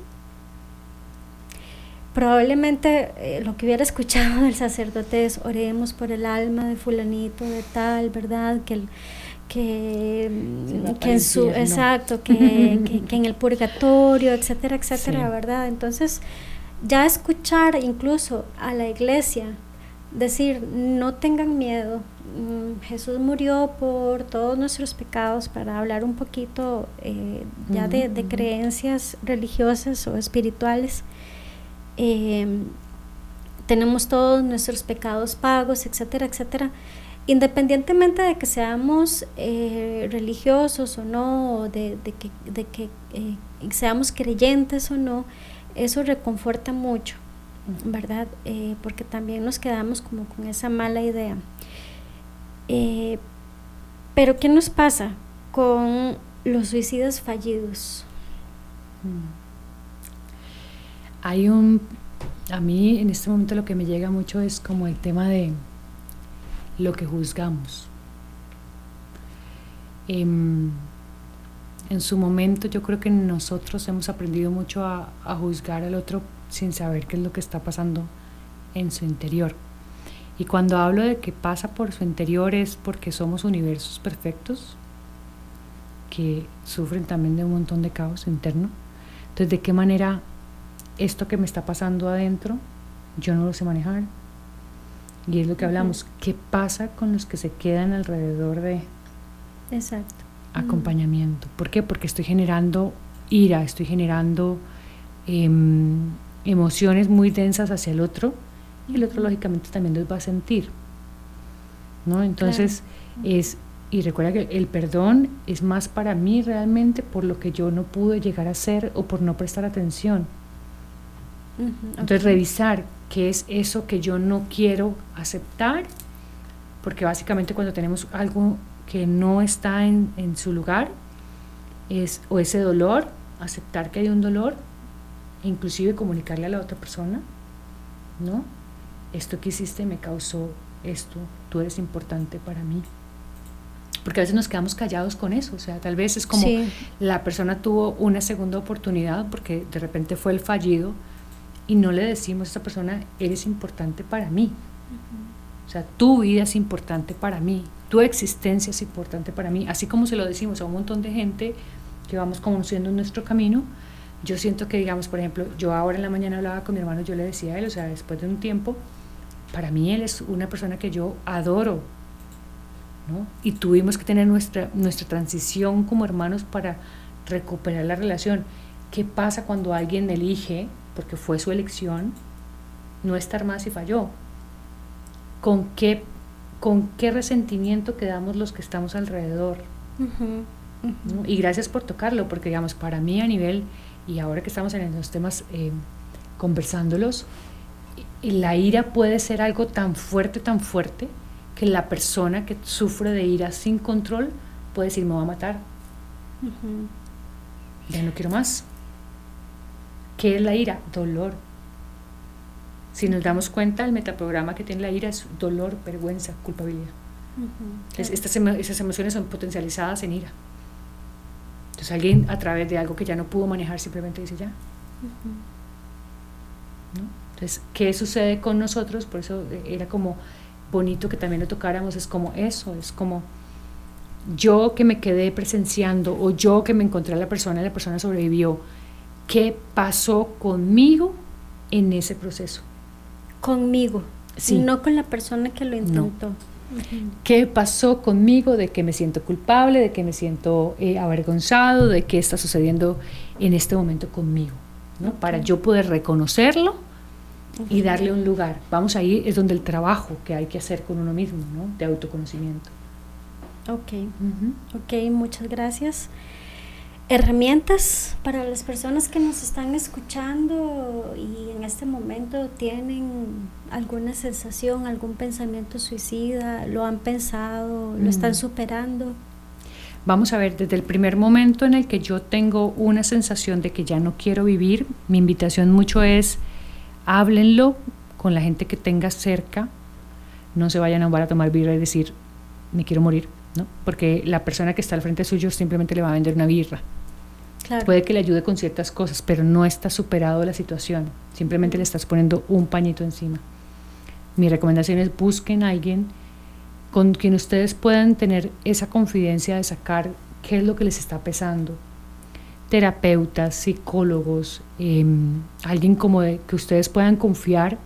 Probablemente eh, lo que hubiera escuchado del sacerdote es oremos por el alma de fulanito de tal, ¿verdad? Que el, que, en su exacto que, que, en el purgatorio etcétera etcétera verdad entonces ya escuchar incluso a la iglesia decir no tengan miedo. Mm, Jesús murió por todos nuestros pecados para hablar un poquito eh, ya de, de creencias religiosas o espirituales. Em, tenemos todos nuestros pecados pagos, etcétera, etcétera. Independientemente de que seamos eh, religiosos o no, de, que, de que eh, seamos creyentes o no, eso reconforta mucho, ¿verdad? Eh, porque también nos quedamos como con esa mala idea. pero ¿qué nos pasa con los suicidios fallidos? Mm. Hay un, a mí en este momento lo que me llega mucho es como el tema de lo que juzgamos. Em, en su momento yo creo que nosotros hemos aprendido mucho a, juzgar al otro sin saber qué es lo que está pasando en su interior. Y cuando hablo de que pasa por su interior es porque somos universos perfectos que sufren también de un montón de caos interno. Entonces, ¿de qué manera esto que me está pasando adentro, yo no lo sé manejar. Y es lo que hablamos, ¿qué pasa con los que se quedan alrededor de Exacto. acompañamiento? ¿Por qué? Porque estoy generando ira, estoy generando em, emociones muy densas hacia el otro y el otro lógicamente también los va a sentir. ¿no? Entonces es, y recuerda que el perdón es más para mí realmente por lo que yo no pude llegar a ser o por no prestar atención. Entonces revisar qué es eso que yo no quiero aceptar, porque básicamente cuando tenemos algo que no está en, en su lugar, es o ese dolor, aceptar que hay un dolor, inclusive comunicarle a la otra persona, ¿no? Esto que hiciste me causó esto, tú eres importante para mí. Porque a veces nos quedamos callados con eso, o sea, tal vez es como la persona tuvo una segunda oportunidad porque de repente fue el fallido, y no le decimos a esta persona, eres importante para mí. O sea, tu vida es importante para mí, tu existencia es importante para mí, así como se lo decimos a un montón de gente que vamos conociendo en nuestro camino. Yo siento que, digamos, por ejemplo, yo ahora en la mañana hablaba con mi hermano, yo le decía a él, o sea, después de un tiempo, para mí él es una persona que yo adoro, ¿no? Y tuvimos que tener nuestra, nuestra transición como hermanos para recuperar la relación. ¿Qué pasa cuando alguien elige porque fue su elección, no estar más y falló. ¿Con qué, con qué resentimiento quedamos los que estamos alrededor? Y gracias por tocarlo, porque digamos, para mí a nivel, y ahora que estamos en los temas eh, conversándolos, la ira puede ser algo tan fuerte, tan fuerte, que la persona que sufre de ira sin control puede decir, me va a matar. Ya no quiero más. ¿Qué es la ira? Dolor. Si nos damos cuenta, el metaprograma que tiene la ira es dolor, vergüenza, culpabilidad. estas, emociones son potencializadas en ira. Entonces alguien a través de algo que ya no pudo manejar simplemente dice ya. Entonces, ¿qué sucede con nosotros? Por eso eh, era como bonito que también lo tocáramos, es como eso, es como yo que me quedé presenciando o yo que me encontré a la persona y la persona sobrevivió qué pasó conmigo en ese proceso. Conmigo, no con la persona que lo intentó. ¿Qué pasó conmigo? ¿De que me siento culpable? ¿De que me siento eh, avergonzado? ¿De qué está sucediendo en este momento conmigo? ¿no? Para yo poder reconocerlo y darle un lugar. Vamos ahí, es donde el trabajo que hay que hacer con uno mismo, ¿no? de autoconocimiento. Ok, ok, muchas gracias. Herramientas para las personas que nos están escuchando y en este momento tienen alguna sensación, algún pensamiento suicida, lo han pensado, lo están superando. Vamos a ver, desde el primer momento en el que yo tengo una sensación de que ya no quiero vivir, mi invitación mucho es háblenlo con la gente que tenga cerca, no se vayan a un bar a tomar birra y decir, me quiero morir, ¿no? Porque la persona que está al frente suyo simplemente le va a vender una birra. Puede que le ayude con ciertas cosas, pero no está superado la situación, simplemente le estás poniendo un pañito encima. Mi recomendación es busquen a alguien con quien ustedes puedan tener esa confidencia de sacar qué es lo que les está pesando, terapeutas, psicólogos, em, alguien como de, que ustedes puedan confiar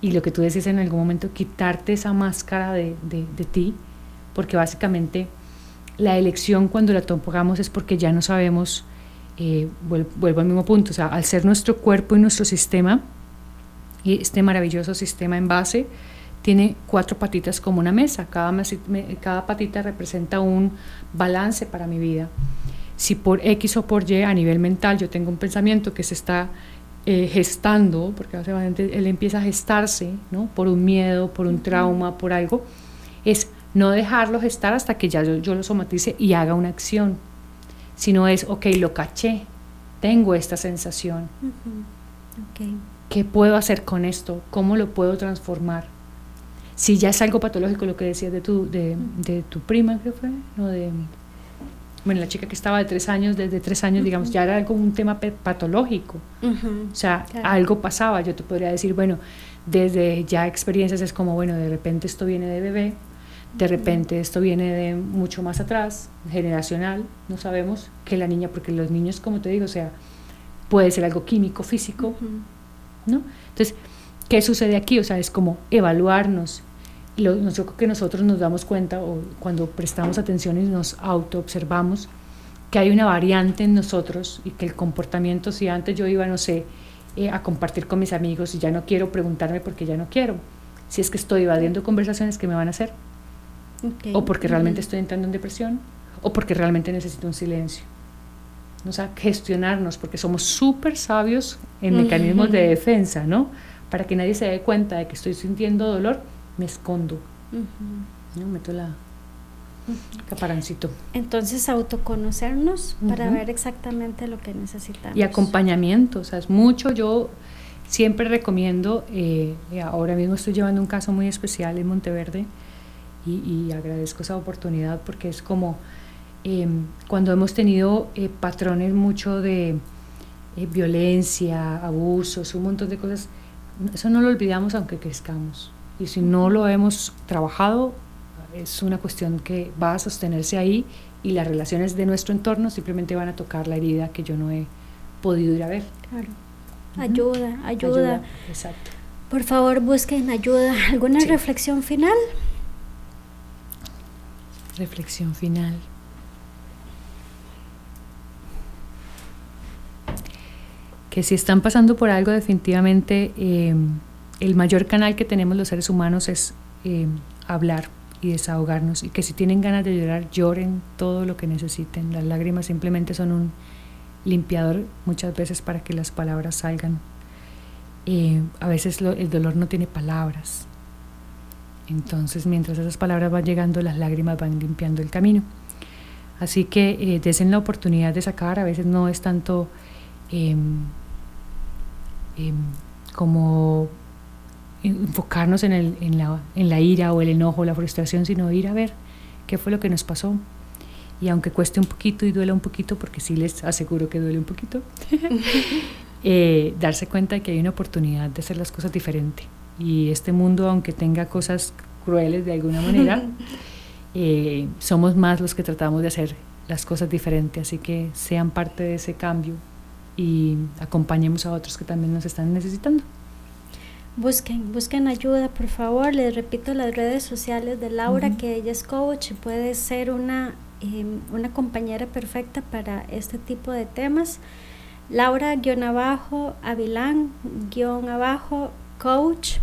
y lo que tú decís en algún momento, quitarte esa máscara de, de, ti, porque básicamente la elección cuando la tomamos es porque ya no sabemos, eh, vuelvo, al mismo punto, o sea, al ser nuestro cuerpo y nuestro sistema, y este maravilloso sistema en base, tiene cuatro patitas como una mesa, cada, cada patita representa un balance para mi vida. Si por X o por Y a nivel mental yo tengo un pensamiento que se está eh, gestando, porque básicamente él empieza a gestarse, ¿no? Por un miedo, por un trauma, por algo, es no dejarlo gestar hasta que ya yo, lo somatice y haga una acción, sino es, ok, lo caché, tengo esta sensación. ¿Qué puedo hacer con esto? ¿Cómo lo puedo transformar? Si ya es algo patológico, lo que decías de tu, de, de tu prima, creo fue, no de bueno, la chica que estaba de tres años, desde tres años, digamos, ya era algo, un tema patológico. o sea, algo pasaba. Yo te podría decir, bueno, desde ya experiencias es como, bueno, de repente esto viene de bebé, de repente esto viene de mucho más atrás, generacional, no sabemos, que la niña, porque los niños, como te digo, o sea, puede ser algo químico, físico, ¿no? Entonces, ¿qué sucede aquí? O sea, es como evaluarnos lo, yo creo que nosotros nos damos cuenta o cuando prestamos atención y nos auto-observamos que hay una variante en nosotros y que el comportamiento, si antes yo iba, no sé, eh, a compartir con mis amigos y ya no quiero preguntarme porque ya no quiero, si es que estoy evadiendo conversaciones que me van a hacer, o porque realmente estoy entrando en depresión, o porque realmente necesito un silencio. O sea, gestionarnos, porque somos súper sabios en mecanismos de defensa, ¿no? Para que nadie se dé cuenta de que estoy sintiendo dolor, me escondo. ¿no? Meto la caparancito. Entonces, autoconocernos para ver exactamente lo que necesitamos. Y acompañamiento, o sea, es mucho. Yo siempre recomiendo, eh, ahora mismo estoy llevando un caso muy especial en Monteverde y, agradezco esa oportunidad porque es como em, cuando hemos tenido eh, patrones mucho de eh, violencia, abusos, un montón de cosas, eso no lo olvidamos aunque crezcamos. Y si no lo hemos trabajado, es una cuestión que va a sostenerse ahí y las relaciones de nuestro entorno simplemente van a tocar la herida que yo no he podido ir a ver. Claro. Ayuda, ayuda. Exacto. Por favor, busquen ayuda. ¿Alguna reflexión final? Reflexión final. Que si están pasando por algo, definitivamente eh, el mayor canal que tenemos los seres humanos es eh, hablar y desahogarnos y que si tienen ganas de llorar, lloren todo lo que necesiten. Las lágrimas simplemente son un limpiador muchas veces para que las palabras salgan. Eh, a veces el dolor no tiene palabras. Entonces, mientras esas palabras van llegando, las lágrimas van limpiando el camino. Así que eh, desen la oportunidad de sacar, a veces no es tanto em, em, como enfocarnos en, la ira o el enojo o la frustración, sino ir a ver qué fue lo que nos pasó. Y aunque cueste un poquito y duela un poquito, porque sí les aseguro que duele un poquito, eh, darse cuenta de que hay una oportunidad de hacer las cosas diferente. Y este mundo, aunque tenga cosas crueles de alguna manera, eh, somos más los que tratamos de hacer las cosas diferentes. Así que sean parte de ese cambio y acompañemos a otros que también nos están necesitando. busquen, busquen ayuda, por favor. Les repito las redes sociales de Laura, que ella es coach y puede ser una, em, una compañera perfecta para este tipo de temas. Laura-abajo, Avilán-abajo, coach.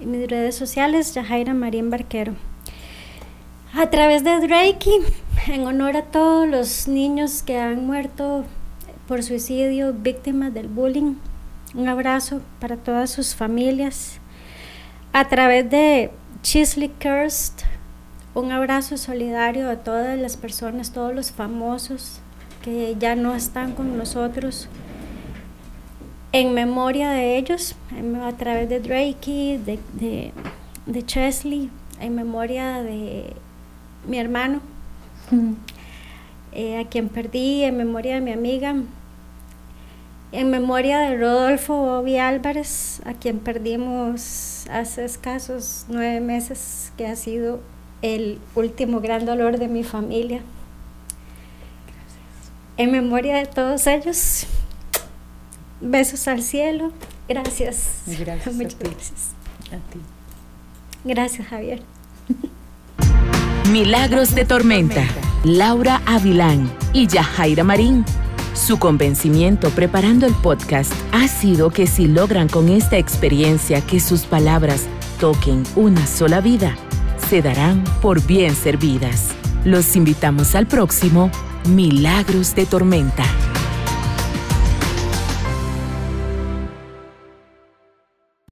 En mis redes sociales, Yajaira Marín Barquero. A través de Drake, en honor a todos los niños que han muerto por suicidio, víctimas del bullying, un abrazo para todas sus familias. A través de Chisley Kirst, un abrazo solidario a todas las personas, todos los famosos que ya no están con nosotros. En memoria de ellos, a través de Drake, de, de, de Chesley, en memoria de mi hermano, eh, a quien perdí, en memoria de mi amiga, en memoria de Rodolfo Bobby Álvarez, a quien perdimos hace escasos nueve meses, que ha sido el último gran dolor de mi familia. En memoria de todos ellos, besos al cielo. Gracias. Gracias. Muchas gracias. A ti. Gracias, Javier. Milagros de Tormenta, Laura Avilán y Yajaira Marín. Su convencimiento preparando el podcast ha sido que si logran con esta experiencia que sus palabras toquen una sola vida, se darán por bien servidas. Los invitamos al próximo Milagros de Tormenta.